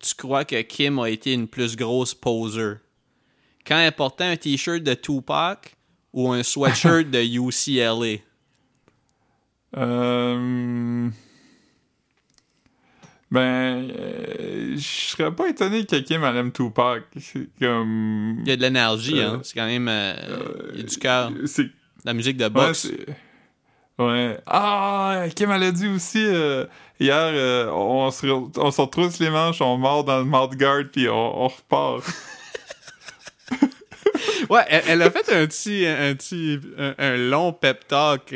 tu crois que Kim a été une plus grosse poser? Quand elle portait un t-shirt de Tupac ou un sweatshirt (laughs) de UCLA? Euh... Ben, euh, je serais pas étonné que Kim elle aime Tupac. C'est comme. Il y a de l'énergie, Euh, hein? C'est quand même... euh, il y a du cœur. C'est La musique de boxe. Ouais. Ah, Kim elle a dit aussi hier, on, se, re- on se retrousse les manches, on mord dans le mouth guard, puis on, on repart. (laughs) Ouais, elle, elle a fait un petit, un petit, un, un long pep talk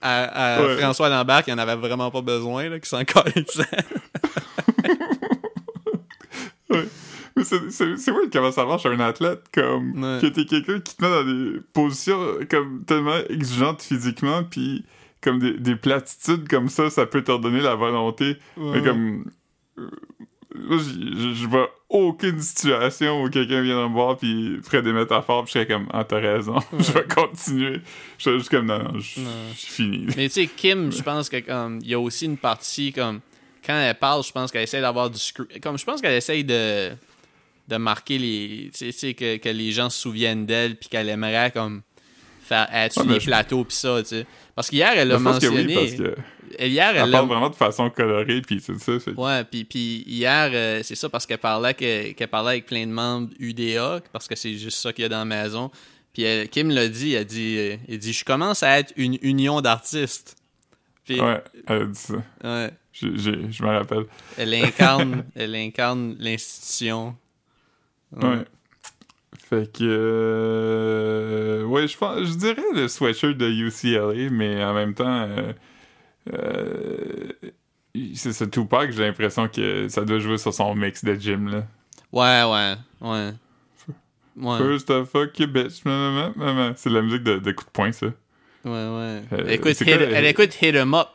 à, à Ouais. François Lambert qui en avait vraiment pas besoin, là, qui s'en calissait. (laughs) Ouais. Mais c'est- weird comment ça marche un athlète, comme Ouais. que t'es quelqu'un qui te met dans des positions euh, comme tellement exigeantes physiquement, puis comme des, des platitudes comme ça, ça peut te redonner la volonté. Mais comme. Euh, moi, j- j- je vois aucune situation où quelqu'un viendrait me voir puis ferait des métaphores puis je serais comme ah t'as raison (laughs) je vais continuer. Je serais juste comme non, non je je suis fini. Mais tu sais, Kim, je pense que comme il y a aussi une partie comme quand elle parle, je pense qu'elle essaie d'avoir du comme je pense qu'elle essaie de de marquer les tu sais, que, que les gens se souviennent d'elle puis qu'elle aimerait comme faire être Ouais, les je- plateaux puis ça, tu sais. Parce qu'hier elle je a que mentionné oui parce que elle- hier elle parle vraiment de façon colorée puis c'est ça Ouais, puis, puis hier, euh, c'est ça parce qu'elle parlait, que- qu'elle parlait avec plein de membres UDA, parce que c'est juste ça qu'il y a dans la maison. Puis elle- Kim l'a dit, elle dit, euh, elle dit, je commence à être une union d'artistes. Puis, ouais elle a dit ça ouais, J'ai- j'ai- je me rappelle elle incarne, (laughs) elle incarne l'institution. ouais fait que euh, ouais je pense je dirais le sweatshirt de UCLA mais en même temps euh, euh, c'est ce Tupac j'ai l'impression que ça doit jouer sur son mix de gym là Ouais, ouais, ouais. Ouais, First the fuck you bitch. C'est la musique de, de coup de poing, ça. ouais, ouais. Euh, elle écoute, hit, elle euh, écoute Hit 'em Up.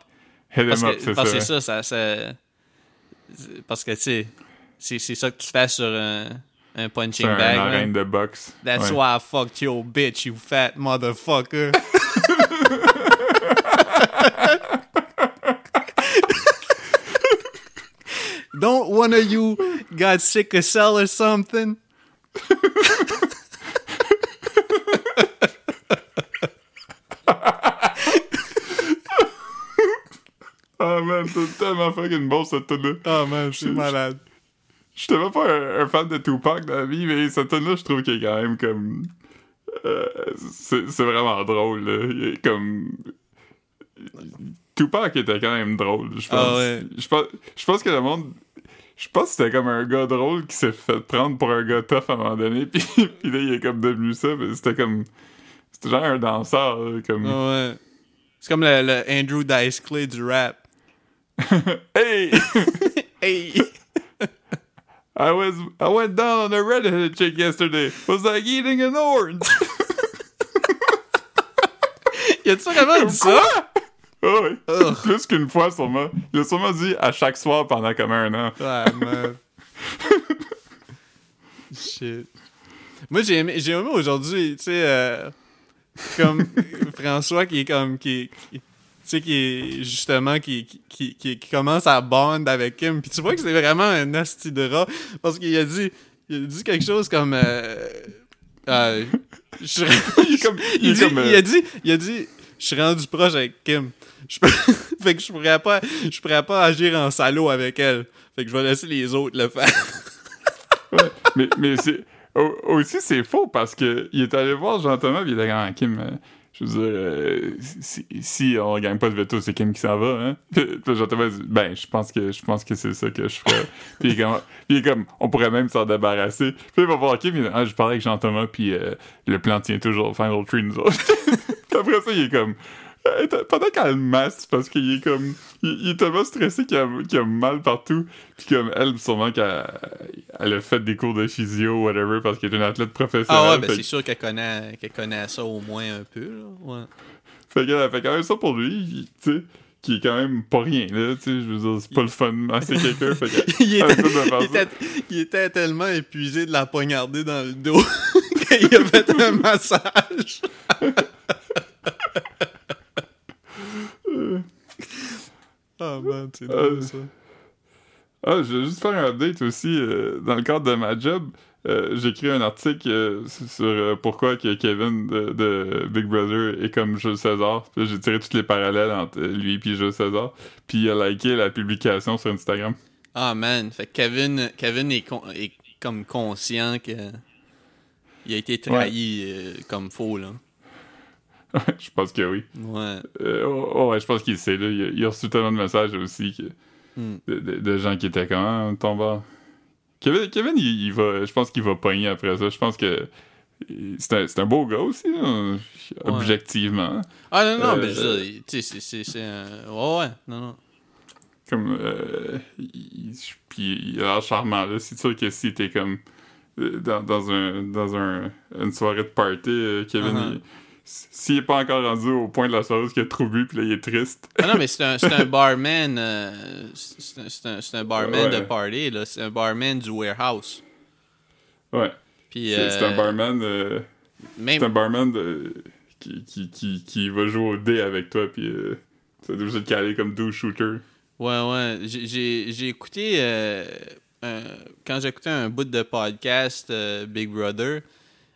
Hit em up, c'est parce que ça. ça, ça, ça- Parce que, tu sais, c'est c'est ça que tu fais sur un, un punching un bag. man. arène de boxe. That's Ouais. why I fucked your bitch, you fat motherfucker. (laughs) one of you got sick of cell or something? Ah man, c'est tellement fucking bon cette tune-là. Oh man, c'est malade. Je suis tellement pas un, un fan de Tupac dans la vie, mais cette tune-là, je trouve qu'il est quand même comme. euh, c'est c'est vraiment drôle, là. Il est comme. Tupac était quand même drôle, je pense. Ah ouais. Je pense, je pense que le monde. Je pense que c'était comme un gars drôle qui s'est fait prendre pour un gars tough à un moment donné, (laughs) puis, puis là, il est comme devenu ça, mais c'était comme. C'était genre un danseur, là, comme. Ouais. C'est comme le, le Andrew Dice Clay du rap. (laughs) Hey! (laughs) Hey! I was I went down on a redheaded chick yesterday. Was like eating an orange. Y a-tu vraiment dit ça? Ah oui. Ugh. Plus qu'une fois sûrement. Il a sûrement dit à chaque soir pendant comme un an. Ouais, man. (laughs) Shit. Moi, j'ai aimé, j'ai aimé aujourd'hui, tu sais, euh, comme (laughs) François qui est comme, qui, qui- tu sais, qui est justement, qui, qui, qui, qui commence à bond avec Kim. Puis tu vois que c'est vraiment un asti de rat, parce qu'il a dit, il a dit quelque chose comme, euh, euh, je suis- (laughs) Il est comme. Il, il, est dit- comme, euh, il a dit, il a dit, je suis rendu proche avec Kim. Je (laughs) fait que je pourrais pas, je pourrais pas agir en salaud avec elle. Fait que je vais laisser les autres le faire. (laughs) ouais. Mais, mais c'est. au- Aussi, c'est faux parce que il est allé voir Jean-Thomas et il était comme Ah, Kim. euh, je veux dire, euh, si, si on gagne pas de veto, c'est Kim qui s'en va, hein? (laughs) Puis puis Jean-Thomas dit Ben, je pense que je pense que c'est ça que je ferais. puis, il est comme, il est comme On pourrait même s'en débarrasser. Puis il va voir Kim, il dit Ah, je parlais avec Jean-Thomas, puis euh, le plan tient toujours Final Tree, nous autres. puis après ça, il est comme. Euh, Pendant qu'elle masse, parce qu'il est comme. Il, il est tellement stressé qu'il a, a mal partout. Puis comme elle, sûrement qu'elle elle a fait des cours de physio, whatever, parce qu'elle est une athlète professionnelle. Ah ouais, ben c'est sûr qu'elle connaît, connaît ça au moins un peu, là. Ouais. fait qu'elle a fait quand même ça pour lui, tu sais, qui est quand même pas rien, là, tu sais, je veux dire, c'est pas le fun de masser quelqu'un, fait que- (laughs) il, elle était, essaie de faire il, ça. était, il était tellement épuisé de la poignarder dans le dos (laughs) qu'il a fait un massage. (laughs) Ah man, c'est Euh, drôle ça. Ah, je vais juste faire un update aussi. euh, dans le cadre de ma job, euh, j'ai écrit un article euh, sur euh, pourquoi que Kevin de, de Big Brother est comme Jules César. J'ai tiré tous les parallèles entre lui et Jules César. Puis il a liké la publication sur Instagram. Ah man, fait que Kevin, Kevin est, con- est comme conscient que il a été trahi euh, comme faux là. (laughs) Je pense que oui. Ouais. Euh, oh, oh, ouais, je pense qu'il sait. Là. Il, a, il a reçu tellement de messages aussi que, Hmm. de, de- de gens qui étaient comme ah, ton bar. Kevin, Kevin il, il va, je pense qu'il va pogner après ça. Je pense que c'est un, un beau gars aussi, là, objectivement. Ah non, non, Euh, mais je tu sais, c'est- un. Ouais, ouais, non, non. Comme, euh, il, puis il a l'air charmant, là. C'est sûr que si t'es comme euh, dans, dans, un, dans un, une soirée de party, Kevin, Uh-huh. il- s'il est pas encore rendu au point de la soirée où il a trop bu, puis là, il est triste. Ah non, mais c'est un, un (laughs) barman. euh, c'est un, c'est un, barman Ouais. de party, là. C'est un barman du warehouse. Ouais. Puis. C'est c'est un euh, barman. euh, Même, C'est un barman de- qui, qui, qui, qui va jouer au dé avec toi, puis euh, vas obligé de caler comme deux shooters. Ouais, ouais. J'ai- écouté. euh, un- quand j'écoutais un bout de podcast euh, Big Brother,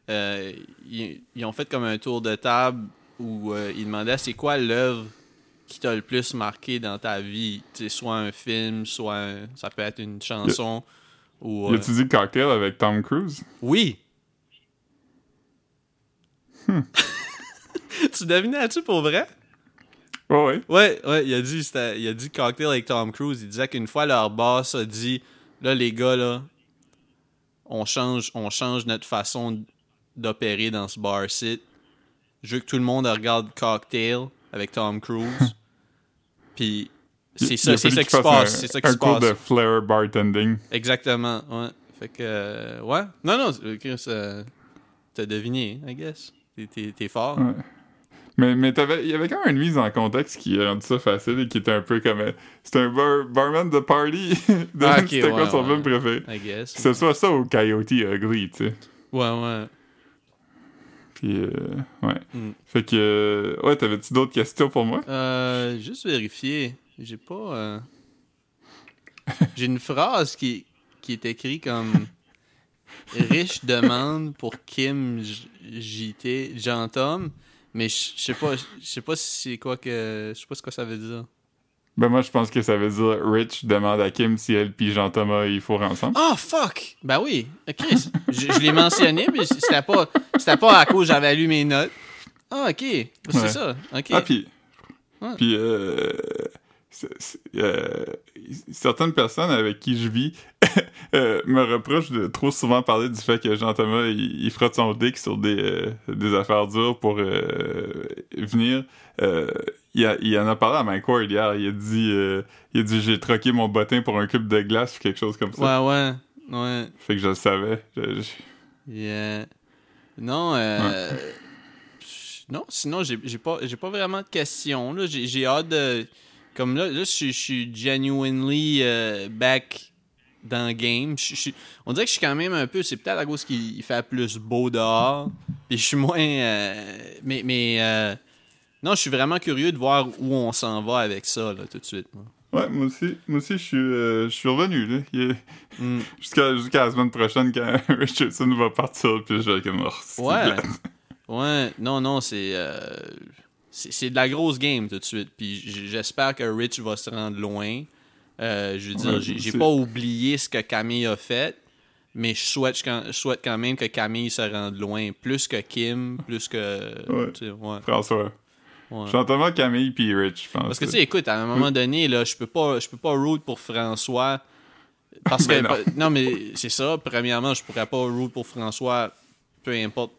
euh, ils, ils ont fait comme un tour de table où euh, ils demandaient c'est quoi l'œuvre qui t'a le plus marqué dans ta vie? Tu sais, soit un film, soit un- ça peut être une chanson. Ou, Y euh, a-tu dit cocktail avec Tom Cruise? Oui! Hmm. (laughs) tu devinais-tu pour vrai? Ouais, ouais. Ouais, ouais, il a dit, il a dit cocktail avec Tom Cruise. Il disait qu'une fois leur boss a dit Là, les gars, là, on change, on change notre façon d'opérer dans ce bar-site. Je veux que tout le monde regarde Cocktail avec Tom Cruise. (laughs) Puis c'est ça, c'est ça qui se passe. un- C'est ça qui un se cours passe. de flair bartending. Exactement, ouais. Fait que, euh, ouais. Non, non, euh, Chris, euh, t'as deviné, I guess. T'es- fort. Ouais. Mais, mais t'avais- il y avait quand même une mise en contexte qui a rendu ça facile et qui était un peu comme. euh, C'était un bar- barman de party. (laughs) De- Ah, ok, C'était quoi ouais, son ouais. film préféré? I guess. Que ce soit ça ou Coyote Ugly, tu sais. Ouais, ouais. Puis, euh, ouais. Mm. Fait que. euh, ouais, t'avais-tu d'autres questions pour moi? Euh, juste vérifier. J'ai pas. euh, J'ai une phrase qui, qui est écrite comme Riche demande pour Kim JT, Jean-Tom, mais je je sais pas, je sais pas si c'est quoi que. Je sais pas ce que ça veut dire. Ben, moi, je pense que ça veut dire Rich demande à Kim si elle puis Jean-Thomas ils fourrent ensemble. Ah, fuck! Ben oui, ok. Je, je l'ai mentionné, mais c'était pas, c'était pas à cause que j'avais lu mes notes. Ah, ok. C'est Ouais. ça. Ok. Ah, puis. Ouais. Puis, euh, euh, certaines personnes avec qui je vis (laughs) euh, me reprochent de trop souvent parler du fait que Jean-Thomas il, il frotte son dick sur des, euh, des affaires dures pour euh, venir. Il, a- il en a parlé à Mike Ward hier. Il a dit, euh, il a dit j'ai troqué mon bottin pour un cube de glace ou quelque chose comme ça. Ouais, ouais. Ouais. Fait que je le savais. Je- je- Yeah. Non, euh, non, sinon j'ai pas pas vraiment de questions. J'ai hâte de comme là là je suis- je suis genuinely euh, back dans le game. On dirait que je suis quand même un peu. C'est peut-être à cause qu'il il fait plus beau dehors. Puis je suis moins. euh, mais mais non, je suis vraiment curieux de voir où on s'en va avec ça là tout de suite. Ouais, moi aussi, moi aussi je suis, euh, je suis revenu. Là. Est- Mm. (laughs) Jusqu'à la semaine prochaine quand (laughs) Richardson va partir, puis je vais être comme oh, Ouais. Ouais, non, non, c'est. euh, c'est c'est de la grosse game tout de suite. Puis j'espère que Rich va se rendre loin. Euh, je veux dire, Ouais, j'ai pas oublié ce que Camille a fait, mais je souhaite, quand- je souhaite quand même que Camille se rende loin. Plus que Kim, plus que. Ouais. tu sais, ouais, François. Ouais. J'entends Camille puis Rich, je pense. Parce que tu sais, écoute, à un moment donné, là, je peux pas, je peux pas root pour François. Parce (laughs) que Ben non. (laughs) non. mais c'est ça. Premièrement, je pourrais pas root pour François, peu importe,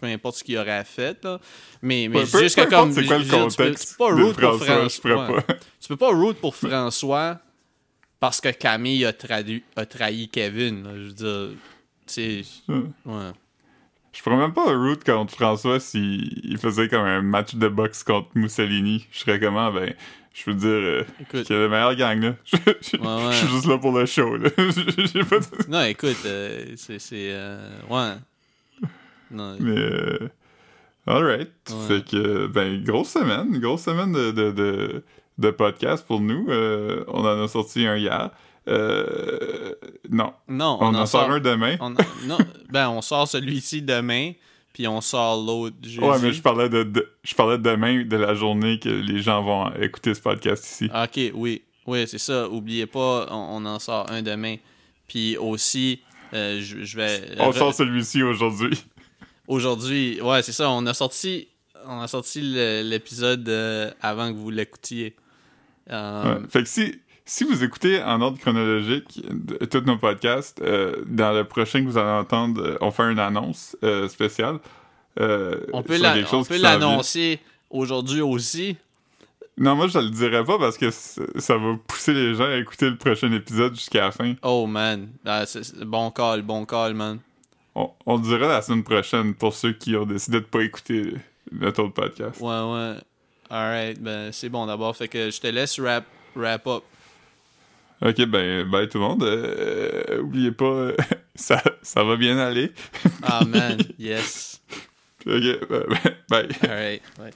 peu importe ce qu'il aurait fait là. Mais mais Peu- juste peu que comme, c'est quoi le tu peux- tu peux pas root pour François, ouais. (laughs) Tu peux pas root pour François parce que Camille a, tradu- a trahi Kevin. là. Je veux dire, tu sais, ouais. Je pourrais même pas root contre François s'il il faisait comme un match de boxe contre Mussolini. Je serais comment, ben, je veux dire, euh, Écoute. qu'il y a la meilleure gang, là. (laughs) Je, je- Ouais, ouais. je suis juste là pour le show, là. (laughs) Pas de- Non, écoute, euh, c'est c'est euh, ouais. Non, Mais, euh, alright. Ouais. Fait que, ben, grosse semaine. Grosse semaine de, de, de, de podcast pour nous. On en a sorti un hier. Euh, non. non, On, en sort un demain. On, non, ben, on sort celui-ci demain, puis on sort l'autre jeudi. Ouais, mais je parlais de, de- je parlais demain de la journée que les gens vont écouter ce podcast ici. Ok, oui. Oui, c'est ça. Oubliez pas, on, on en sort un demain. Puis aussi, euh, je, je vais... On re- sort celui-ci aujourd'hui. aujourd'hui, ouais, c'est ça, on a sorti, on a sorti l'épisode euh, avant que vous l'écoutiez. Ouais. Fait que si, si vous écoutez en ordre chronologique de- tous nos podcasts, euh, dans le prochain que vous allez entendre, euh, on fait une annonce euh, spéciale. euh, on peut l'annoncer aujourd'hui aussi. Non, moi je le dirais pas parce que ça va pousser les gens à écouter le prochain épisode jusqu'à la fin. Oh man, Ah, bon call, bon call, man. On, on le dira la semaine prochaine pour ceux qui ont décidé de pas écouter notre autre podcast. Ouais, ouais. Alright, ben c'est bon d'abord. Fait que je te laisse wrap, wrap up. Ok, ben, bye tout le monde. Euh, oubliez pas, euh, (laughs) ça, ça va bien aller. Ah man, yes. (laughs) Ok, ben, bye. Alright, ouais.